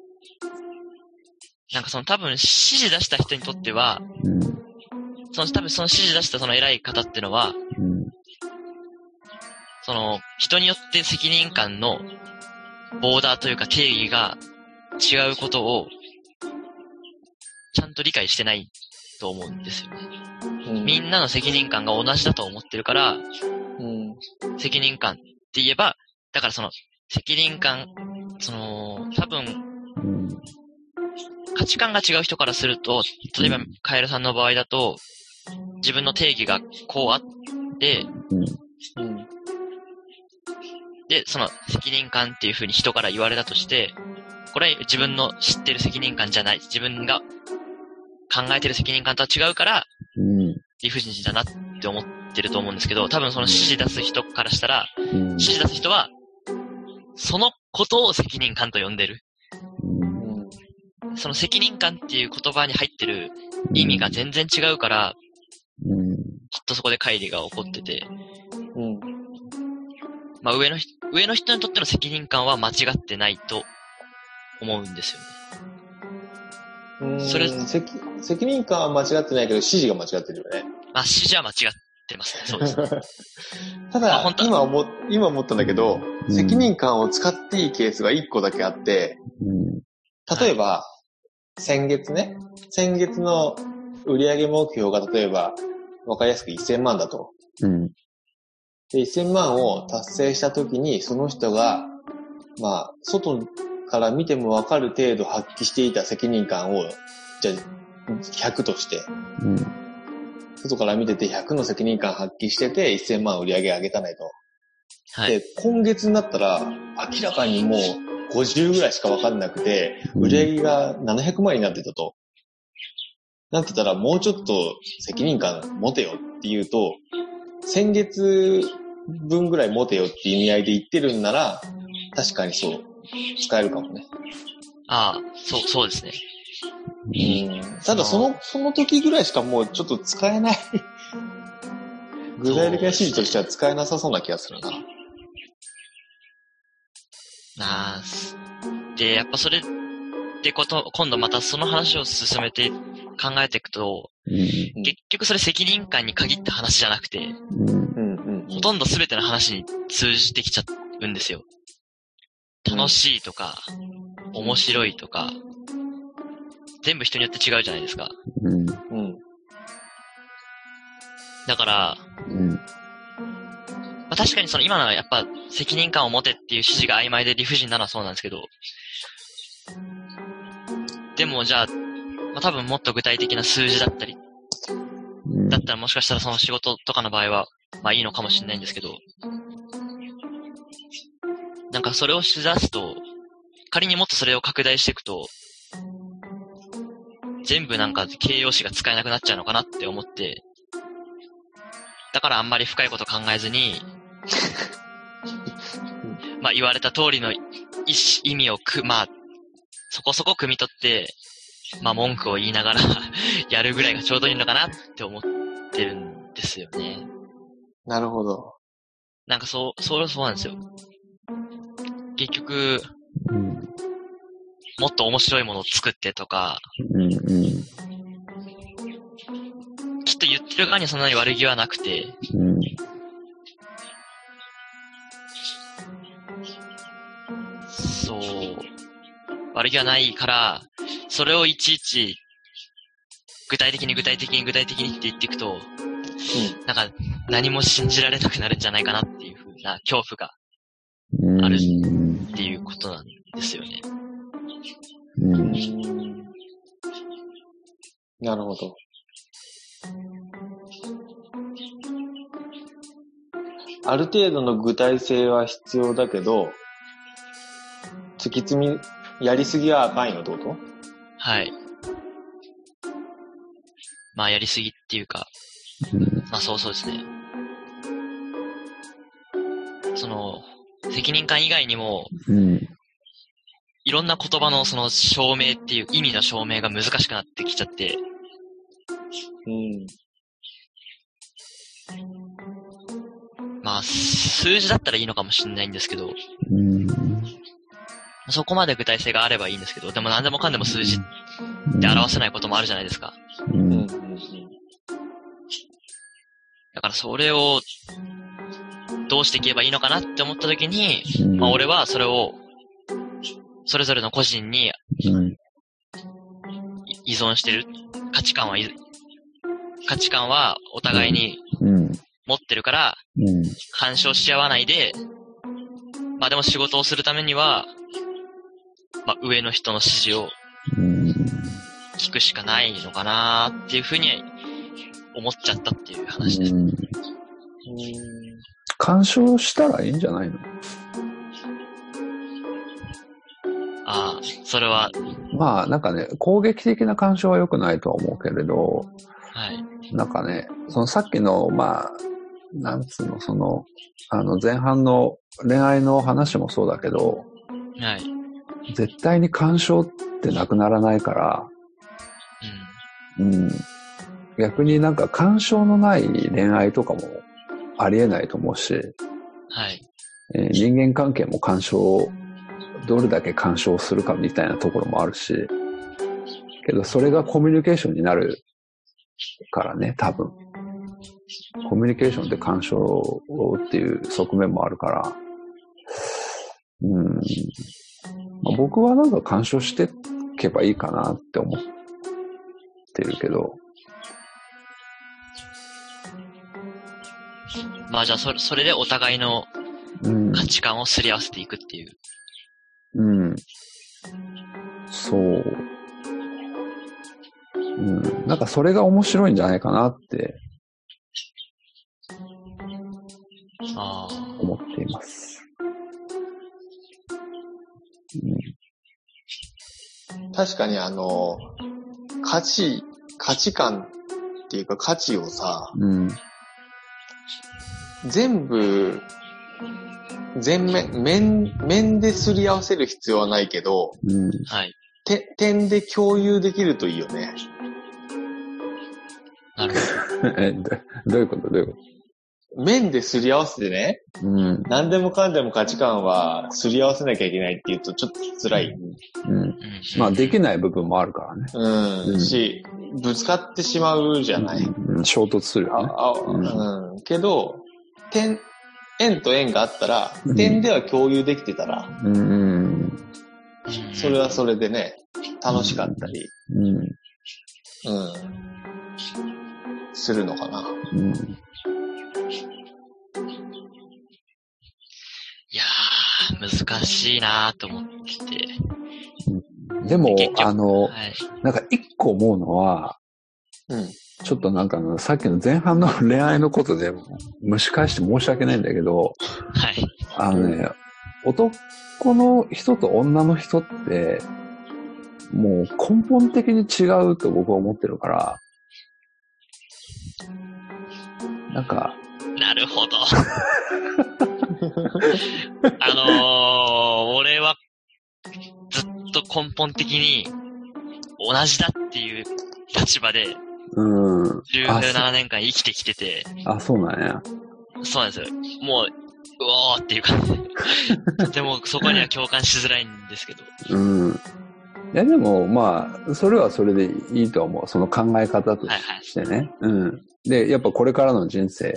なんかその多分指示出した人にとっては、
うん。
その多分その指示出したその偉い方ってのは、
うん。
その、人によって責任感のボーダーというか定義が違うことを、ちゃんと理解してないと思うんですよね。
うん
みんなの責任感が同じだと思ってるから、
うん。
責任感って言えば、だからその、責任感、その、多分、
うん。
価値観が違う人からすると、例えば、カエルさんの場合だと、自分の定義がこうあって、
うん。
うん。
で、その責任感っていう風に人から言われたとして、これは自分の知ってる責任感じゃない。自分が考えてる責任感とは違うから、
うん。
理不尽だなって思ってると思うんですけど、多分その指示出す人からしたら、
うん。
指示出す人は、そのことを責任感と呼んでる。
うん。
その責任感っていう言葉に入ってる意味が全然違うから、
うん。
きっとそこで乖離が起こってて、
うん。
まあ上の人、上の人にとっての責任感は間違ってないと思うんですよね。
うん
それ
責責任感は間違ってないけど、指示が間違ってるよね。
まあ指示は間違ってますね。そうですね。
ただ
まあ本、当は
今思っ、今思ったんだけど、
うん
責任感を使っていいケースが1個だけあって、
うん。
例えば、先月ね、先月の売上目標が例えば、わかりやすく1000万だと。
うん。
で、1000万を達成した時に、その人が、まあ、外から見てもわかる程度発揮していた責任感を、じゃあ、100として、
うん。
外から見てて100の責任感発揮してて、1000万売り上げ上げたないと。
はい。
で、今月になったら、明らかにもう50ぐらいしかわかんなくて、売り上げが700万になってたと。なってたら、もうちょっと責任感持てよって言うと、先月分ぐらい持てよって意味合いで言ってるんなら、確かにそう、使えるかもね。
ああ、そう、そうですね。
ただその、その時ぐらいしかもうちょっと使えない。具体的な指示としては使えなさそうな気がするな。
なあ、すで、やっぱそれでこと、今度またその話を進めて考えていくと、
うん。
結局それ責任感に限った話じゃなくて、
うん。
うんうん
ほとんど全ての話に通じてきちゃうんですよ。楽しいとか、面白いとか、全部人によって違うじゃないですか。
うん。
うん。
だから、
うん。
まあ、確かにその今のはやっぱ責任感を持てっていう指示が曖昧で理不尽なのはそうなんですけど、でもじゃあ、まあ、多分もっと具体的な数字だったり、
うん。
だったらもしかしたらその仕事とかの場合は、まあいいのかもしれないんですけど、なんかそれをしだすと、仮にもっとそれを拡大していくと、全部なんか形容詞が使えなくなっちゃうのかなって思って、だからあんまり深いこと考えずに、まあ言われた通りの意味をく、まあ、そこそこ汲み取って、まあ文句を言いながら やるぐらいがちょうどいいのかなって思ってるんですよね。
なるほど。
なんかそう、そう、そうなんですよ。結局、
うん。
もっと面白いものを作ってとか、
うん。うん。
きっと言ってる側にはそんなに悪気はなくて、
うん。
そう、悪気はないから、それをいちいち、具体的に具体的に具体的にって言っていくと、なんか何も信じられなくなるんじゃないかなっていうふうな恐怖が
うん。
ある
うん。
ことなんですよね。
うん。
なるほど。ある程度の具体性は必要だけど、突き詰み、やりすぎはあかんよってこと？
はい。まあやりすぎっていうか、まあそうそうですね。その、責任感以外にも、
うん。
いろんな言葉のその証明っていう意味の証明が難しくなってきちゃって、
うん。
まあ数字だったらいいのかもしれないんですけど、
うん。
そこまで具体性があればいいんですけど、でも何でもかんでも数字って表せないこともあるじゃないですか。
う。
うんん。
だからそれを、どうしていけばいいのかなって思った時に、
うん
まあ俺はそれを、それぞれの個人に
うん。
い依存してる。価値観はい、価値観はお互いに
うん。
持ってるから、
うん。
干渉し合わないで、まあでも仕事をするためには、まあ上の人の指示を
うん。
聞くしかないのかなっていうふうに思っちゃったっていう話です。
うん。干渉したらいいんじゃないの？
ああ、それは、
まあ、なんかね、攻撃的な干渉は良くないとは思うけれど、
はい。
なんかね、そのさっきの、まあ、なんつうの、その、あの、前半の恋愛の話もそうだけど、
はい。
絶対に干渉ってなくならないから、うん。逆になんか干渉のない恋愛とかもありえないと思うし、
はい。
えー人間関係も干渉、どれだけ干渉するかみたいなところもあるし、けどそれがコミュニケーションになるからね、多分。コミュニケーションって干渉っていう側面もあるから、うん。まあ、僕はなんか干渉していけばいいかなって思ってるけど、
まあじゃあそれ、それでお互いの
うん。
価値観をすり合わせていくっていう。
うん。そう。うん。なんかそれが面白いんじゃないかなって
ああ。
思っています。
確かにあの、価値、価値観っていうか価値をさ、
うん。
全部、全面、面、面ですり合わせる必要はないけど、
うん。
はい。
て、点で共有できるといいよね。
なるほ
え、どどういうこと？どういうこ
面ですり合わせてね、
とうん。
何でもかんでも価値観はすり合わせなきゃいけないって言うとちょっと辛い。
うん。
ど。うん。
まあできない部分もあるからね。
うん。
うん
し、ぶつかってしまうじゃない。
うん、衝突するよね。
あ、あ、
うん
うん。けど、点、円と円があったら
う、ん
点では共有できてたら、
うん。
それはそれでね、楽しかったり、
うん。
うん。するのかな。
うん。
いやー、難しいなーと思ってて。
でもあの、
はい。
なんか一個思うのは、
うん。
ちょっとなんかあのさっきの前半の恋愛のことで蒸し返して申し訳ないんだけど、
はい。
あのね、男の人と女の人って、もう根本的に違うと僕は思ってるから、なんか、
なるほど。あのー、俺は、ずっと根本的に、同じだっていう立場で、
うん。あ
17年間生きてきてて、
あ、そうなんや。
そうなんですよ。もう、うおーっていう感じで。でも、そこには共感しづらいんですけど。
うん。いや、でも、まあ、それはそれでいいと思う。その考え方と
はいはい。
してね。うん。で、やっぱこれからの人生、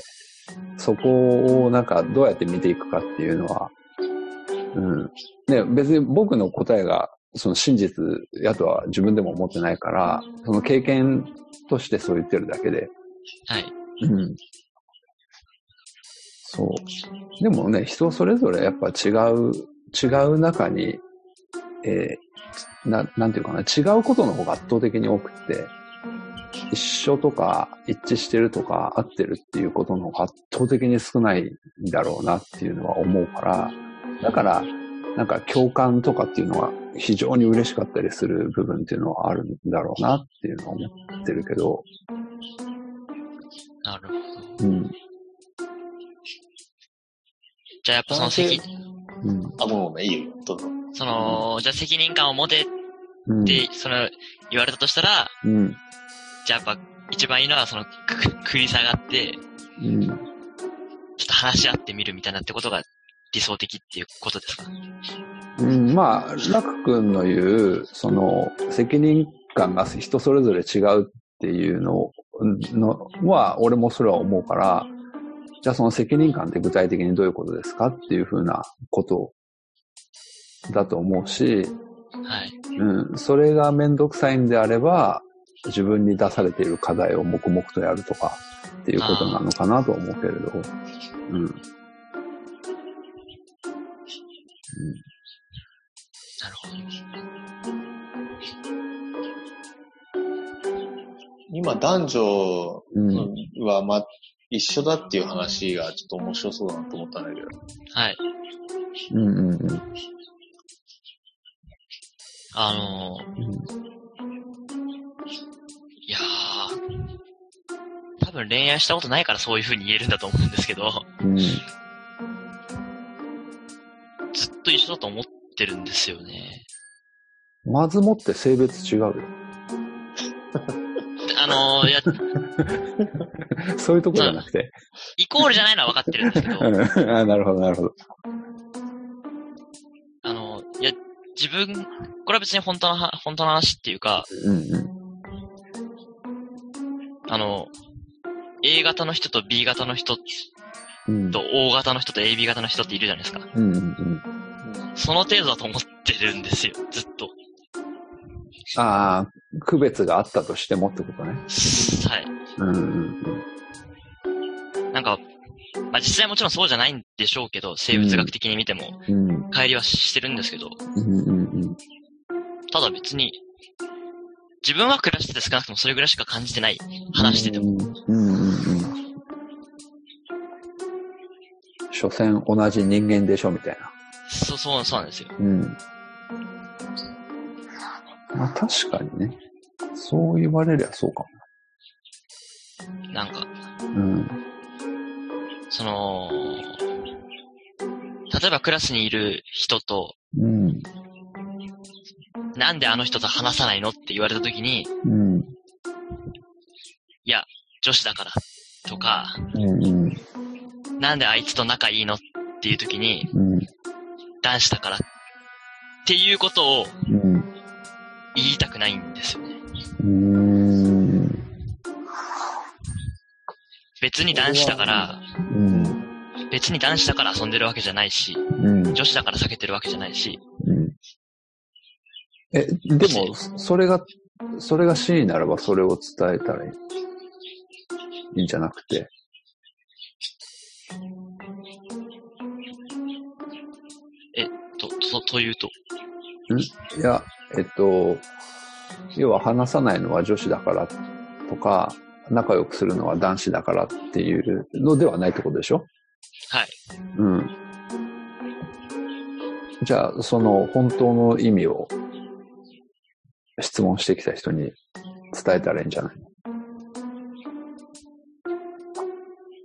そこをなんかどうやって見ていくかっていうのは、うん。ね、別に僕の答えが、その真実やとは自分でも思ってないから、その経験としてそう言ってるだけで。
はい。
うん。そう。でもね、人それぞれやっぱ違う、違う中に、えーな、なんていうかな、違うことの方が圧倒的に多くって、一緒とか一致してるとか合ってるっていうことの方が圧倒的に少ないんだろうなっていうのは思うから、だから、なんか共感とかっていうのは非常に嬉しかったりする部分っていうのはあるんだろうなっていうのは思ってるけど、
なるほど。
うん。
じゃあやっぱその責、
うん。
あ、もうね、いいよ。どうぞ。
その、じゃあ責任感を持てっ
うん。
て、その、言われたとしたら、
うん。
じゃあやっぱ一番いいのは、その、く食い下がって、
うん。
ちょっと話し合ってみるみたいなってことが理想的っていうことですか？
うん、まあ、ラク君の言う、その、責任感が人それぞれ違うっていうののは、俺もそれは思うから、じゃあその責任感って具体的にどういうことですかっていうふうなことだと思うし、
はい。
うん、それがめんどくさいんであれば、自分に出されている課題を黙々とやるとかっていうことなのかなと思うけれど。うん。うん。
なるほど。
今、男女
うん。
は、ま、一緒だっていう話がちょっと面白そうだなと思ったんだけど。
はい。
うんうんうん。
あのー、いやー、多分恋愛したことないからそういう風に言えるんだと思うんですけど、
うん。
ずっと一緒だと思ってるんですよね。
まずもって性別違うよ。
あのー、いや、
そういうとこじゃなくて。
イコールじゃないのは分かってるんですけど、
うんあなるほど、なるほど。
あの、いや、自分、これは別に本当のは、本当の話っていうか、
うんうん。
あの、A 型の人と B 型の人
うん
と O 型の人と AB 型の人っているじゃないですか。
うんうんうん。
その程度だと思ってるんですよ、ずっと。
ああ、区別があったとしてもってことね。
はい。
うんうん
なんか、まあ、実際もちろんそうじゃないんでしょうけど、生物学的に見ても、
うん。うん
乖離はしてるんですけど、
うんうんうん。
ただ別に、自分は暮らしてて少なくともそれぐらいしか感じてない。話してても。
うんうんうん。所詮同じ人間でしょみたいな。
そう、そう、そうなんですよ。
うん。まあ確かにね。そう言われりゃそうか
なんか、
も。うん。
その、例えばクラスにいる人と、
うん。
なんであの人と話さないのって言われた時に、
うん。
女子だから、とか、
うん。うん。
なんであいつと仲いいのっていう時に、
うん。
男子だから、っていうことを。言いたくないんですよね。別に男子だから、別に男子だから遊んでるわけじゃないし、女子だから避けてるわけじゃないし、
え、でも、それが、それが真意ならばそれを伝えたら。いいんじゃなくて。
と、と、というと。
いや、えっと、要は話さないのは女子だからとか、仲良くするのは男子だからっていうのではないってことでしょ？
はい。
うん。じゃあ、その本当の意味を質問してきた人に伝えたらいいんじゃない？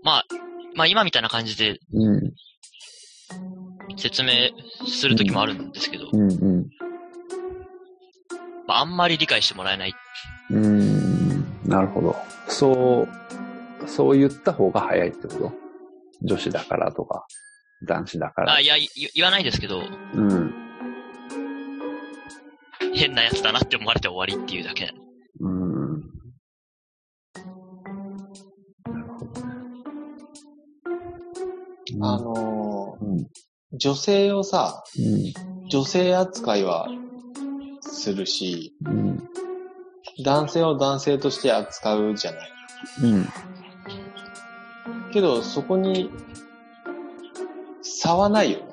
まあ、まあ今みたいな感じで
うん。
説明するときもあるんですけど、
うんうん。
まああんまり理解してもらえない。
うーん、なるほど。そう、そう言った方が早いってこと？女子だからとか、男子だから。
あ、いや、い言わないですけど、
うん。
変なやつだなって思われて終わりっていうだけ。
うん。なるほどね。
あの
うん。
ー女性をさ、
うん。
女性扱いはするし、
うん。
男性を男性として扱うじゃない。
うん。
けど、そこに差はないよね。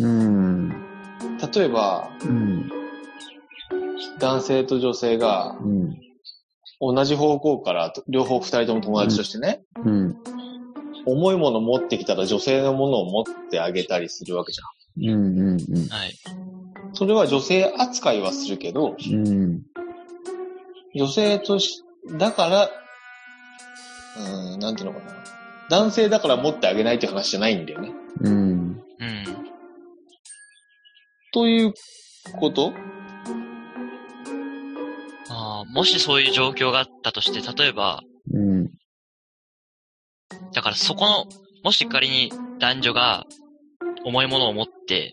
うん。
例えば、
うん。
男性と女性が
うん。
同じ方向から両方二人とも友達としてね、
うん。
重いもの持ってきたら女性のものを持ってあげたりするわけじゃん。
うん。うん。
はい。
それは女性扱いはするけど、
うん。
女性とし、だから、うーん、なんていうのかな。男性だから持ってあげないっていう話じゃないんだよね。
うん。
うん。
ということ？
あーもしそういう状況があったとして、例えば、からそこの、もし仮に男女が重いものを持って、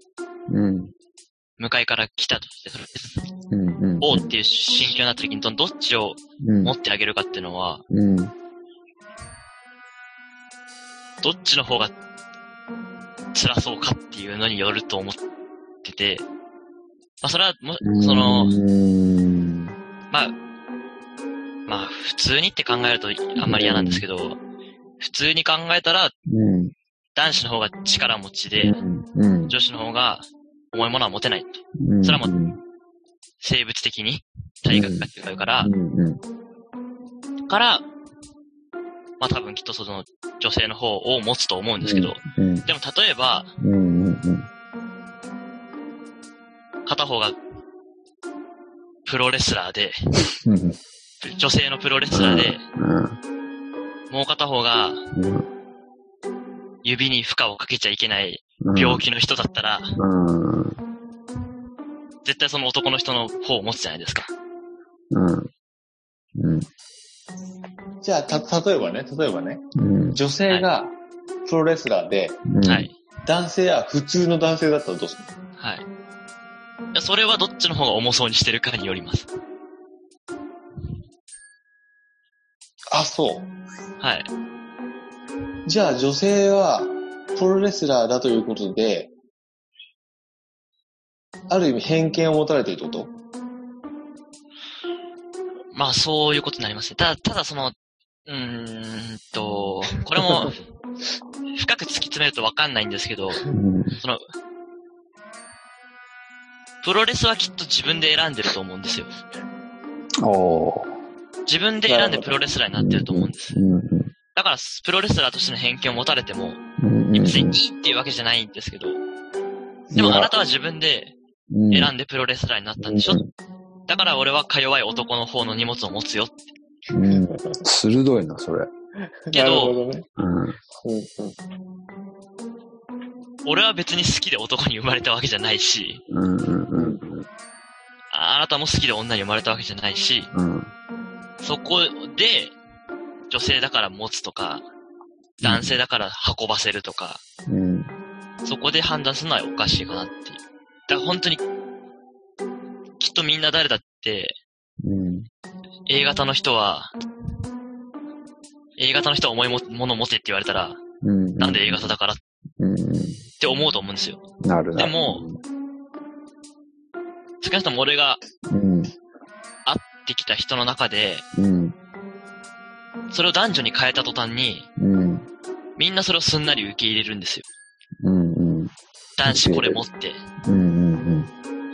うん。
向かいから来たとして、それ
うん。うん。
おうっていう心境になった時に、どどっちを
うん
持ってあげるかっていうのは、
うん。
どっちの方が辛そうかっていうのによると思ってて、まあそれはも、その、まあ、まあ普通にって考えるとあんまり嫌なんですけど、普通に考えたら、
うん。
男子の方が力持ちで、
うん。
女子の方が重いものは持てないと。
うん。
それはもう
うん。
生物的に体格が違うから、
うん。
から、まあ多分きっとその女性の方を持つと思うんですけど、
うん。
でも例えば。片方がプロレスラーで、
うん。
女性のプロレスラーで、もう片方が
うん。
指に負荷をかけちゃいけない
うん。
病気の人だったら、
うん。
絶対その男の人の方を持つじゃないですか。
うん。うん。
じゃあ、た、例えばね、例えばね、
うん。
女性がプロレスラーで、
うん。
はい。
男性は普通の男性だったらどうする
はい。それはどっちの方が重そうにしてるかによります。
あ、そう。
はい。
じゃあ女性はプロレスラーだということで、ある意味偏見を持たれているってこと？
まあそういうことになりますね。ただ、ただその、うーんと、これも、深く突き詰めるとわかんないんですけど、
うん。
その、プロレスはきっと自分で選んでると思うんですよ。
おー。
自分で選んでプロレスラーになってると思うんです。
うん。
だから、プロレスラーとしての偏見を持たれても、
うん。
別にいいっていうわけじゃないんですけど、でもあなたは自分で選んでプロレスラーになったんでしょ？だから俺はか弱い男の方の荷物を持つよ。
うん。鋭いな、それ。
けど俺は別に好きで男に生まれたわけじゃないし、
うん。うん。
ああなたも好きで女に生まれたわけじゃないし、
うん。
そこで、女性だから持つとか、男性だから運ばせるとか、
うん。
そこで判断するのはおかしいかなっていう。だから本当に、きっとみんな誰だって、
うん。
A 型の人は、A 型の人は重いももの持てって言われたら、
うん。
なんで A 型だからっ
うん。
て思うと思うんですよ。
なるな。
でも、少なくとも俺が
うん。
会ってきた人の中で、
うん。
それを男女に変えた途端に、
うん。
みんなそれをすんなり受け入れるんですよ。
うん。うん。
男子これ持って、
うん。う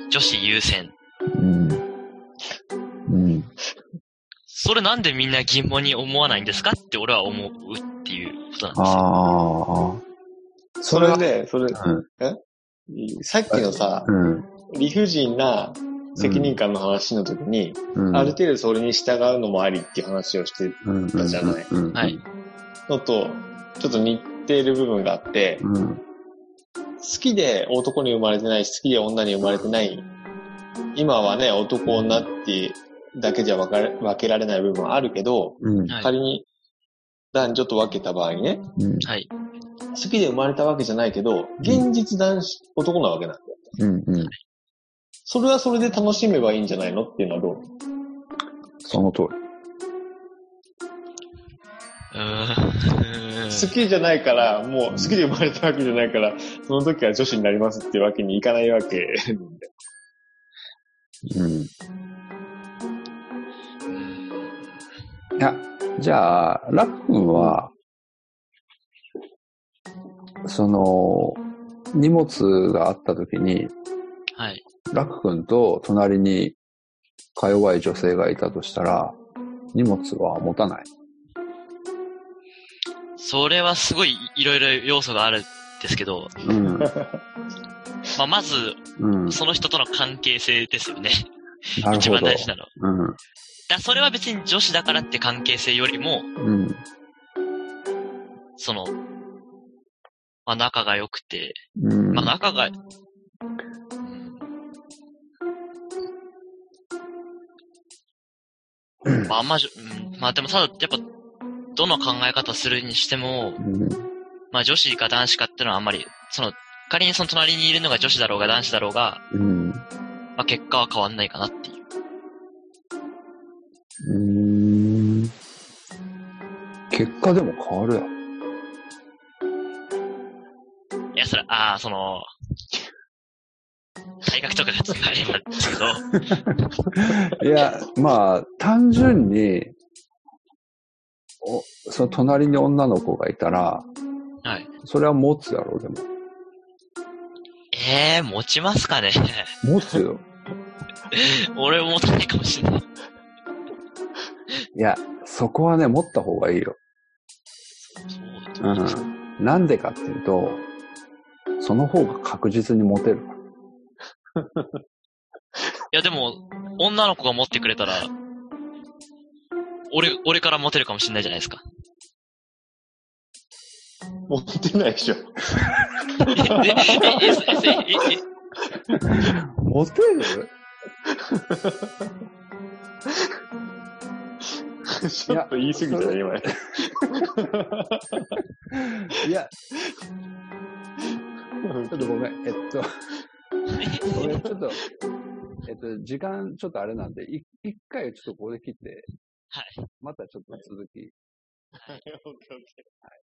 ん。
女子優先。
うん。うん。
それなんでみんな疑問に思わないんですか？って俺は思うっていうことなんですよ。
ああ。
それで、それ、
うん。
さっきのさ、
うん。
理不尽な責任感の話の時に、
うん。
ある程度それに従うのもありっていう話をして。たじゃない
うん。
はい。
のと、ちょっと似ている部分があって、
うん。
好きで男に生まれてないし、好きで女に生まれてない。今はね、男女ってだけじゃ分かれ分けられない部分はあるけど、
うん。
はい。
仮に男女と分けた場合にね、
うん。
はい。
好きで生まれたわけじゃないけど、現実男子、男なわけなんだよ。
うん。うん。
それはそれで楽しめばいいんじゃないの？っていうのはどう？
その通り。
好きじゃないから、もう好きで生まれたわけじゃないから、その時は女子になりますっていうわけにいかないわけ。
うん。
うん
いや、じゃあ、ラック君は、その、荷物があった時に、
はい。
ラック君と隣にか弱い女性がいたとしたら、荷物は持たない。
それはすごいいろいろ要素があるんですけど、
うん。
まあ、まず、
うん。
その人との関係性ですよね。一。番大事なの。
うん。
だそれは別に女子だからって関係性よりも、
うん。
その、まあ仲が良くて、
うん。
まあ仲が、まああんまじ、うん、まあでもただ、やっぱ、どの考え方するにしても、
うん。
まあ女子か男子かっていうのはあんまり、その、仮にその隣にいるのが女子だろうが男子だろうが、
うん。
まあ結果は変わんないかなっていう。
うん。結果でも変わるやん。
いや、それ、ああ、その、体格とかが使えばですけど、
いや、まあ、単純に、お、その隣に女の子がいたら、
はい。
それは持つだろう、でも。
ええー、持ちますかね
持つよ。
俺持たないかもしれない。
いや、そこはね、持った方がいいよ。
そうう、
ん。なんでかっていうと、その方が確実に持てるから。
いや、でも、女の子が持ってくれたら、俺、俺から持てるかもしれないじゃないですか。
持ってないでしょ。
え、でえ、え、え、え、え、
持てる
ちょっと言い過ぎたね、今。
いや、ちょっとごめん。えっと、ちょっと、えっと、時間ちょっとあれなんで、い一回ちょっとここで切って、
はい。
またちょっと続き。
オッケーオッケー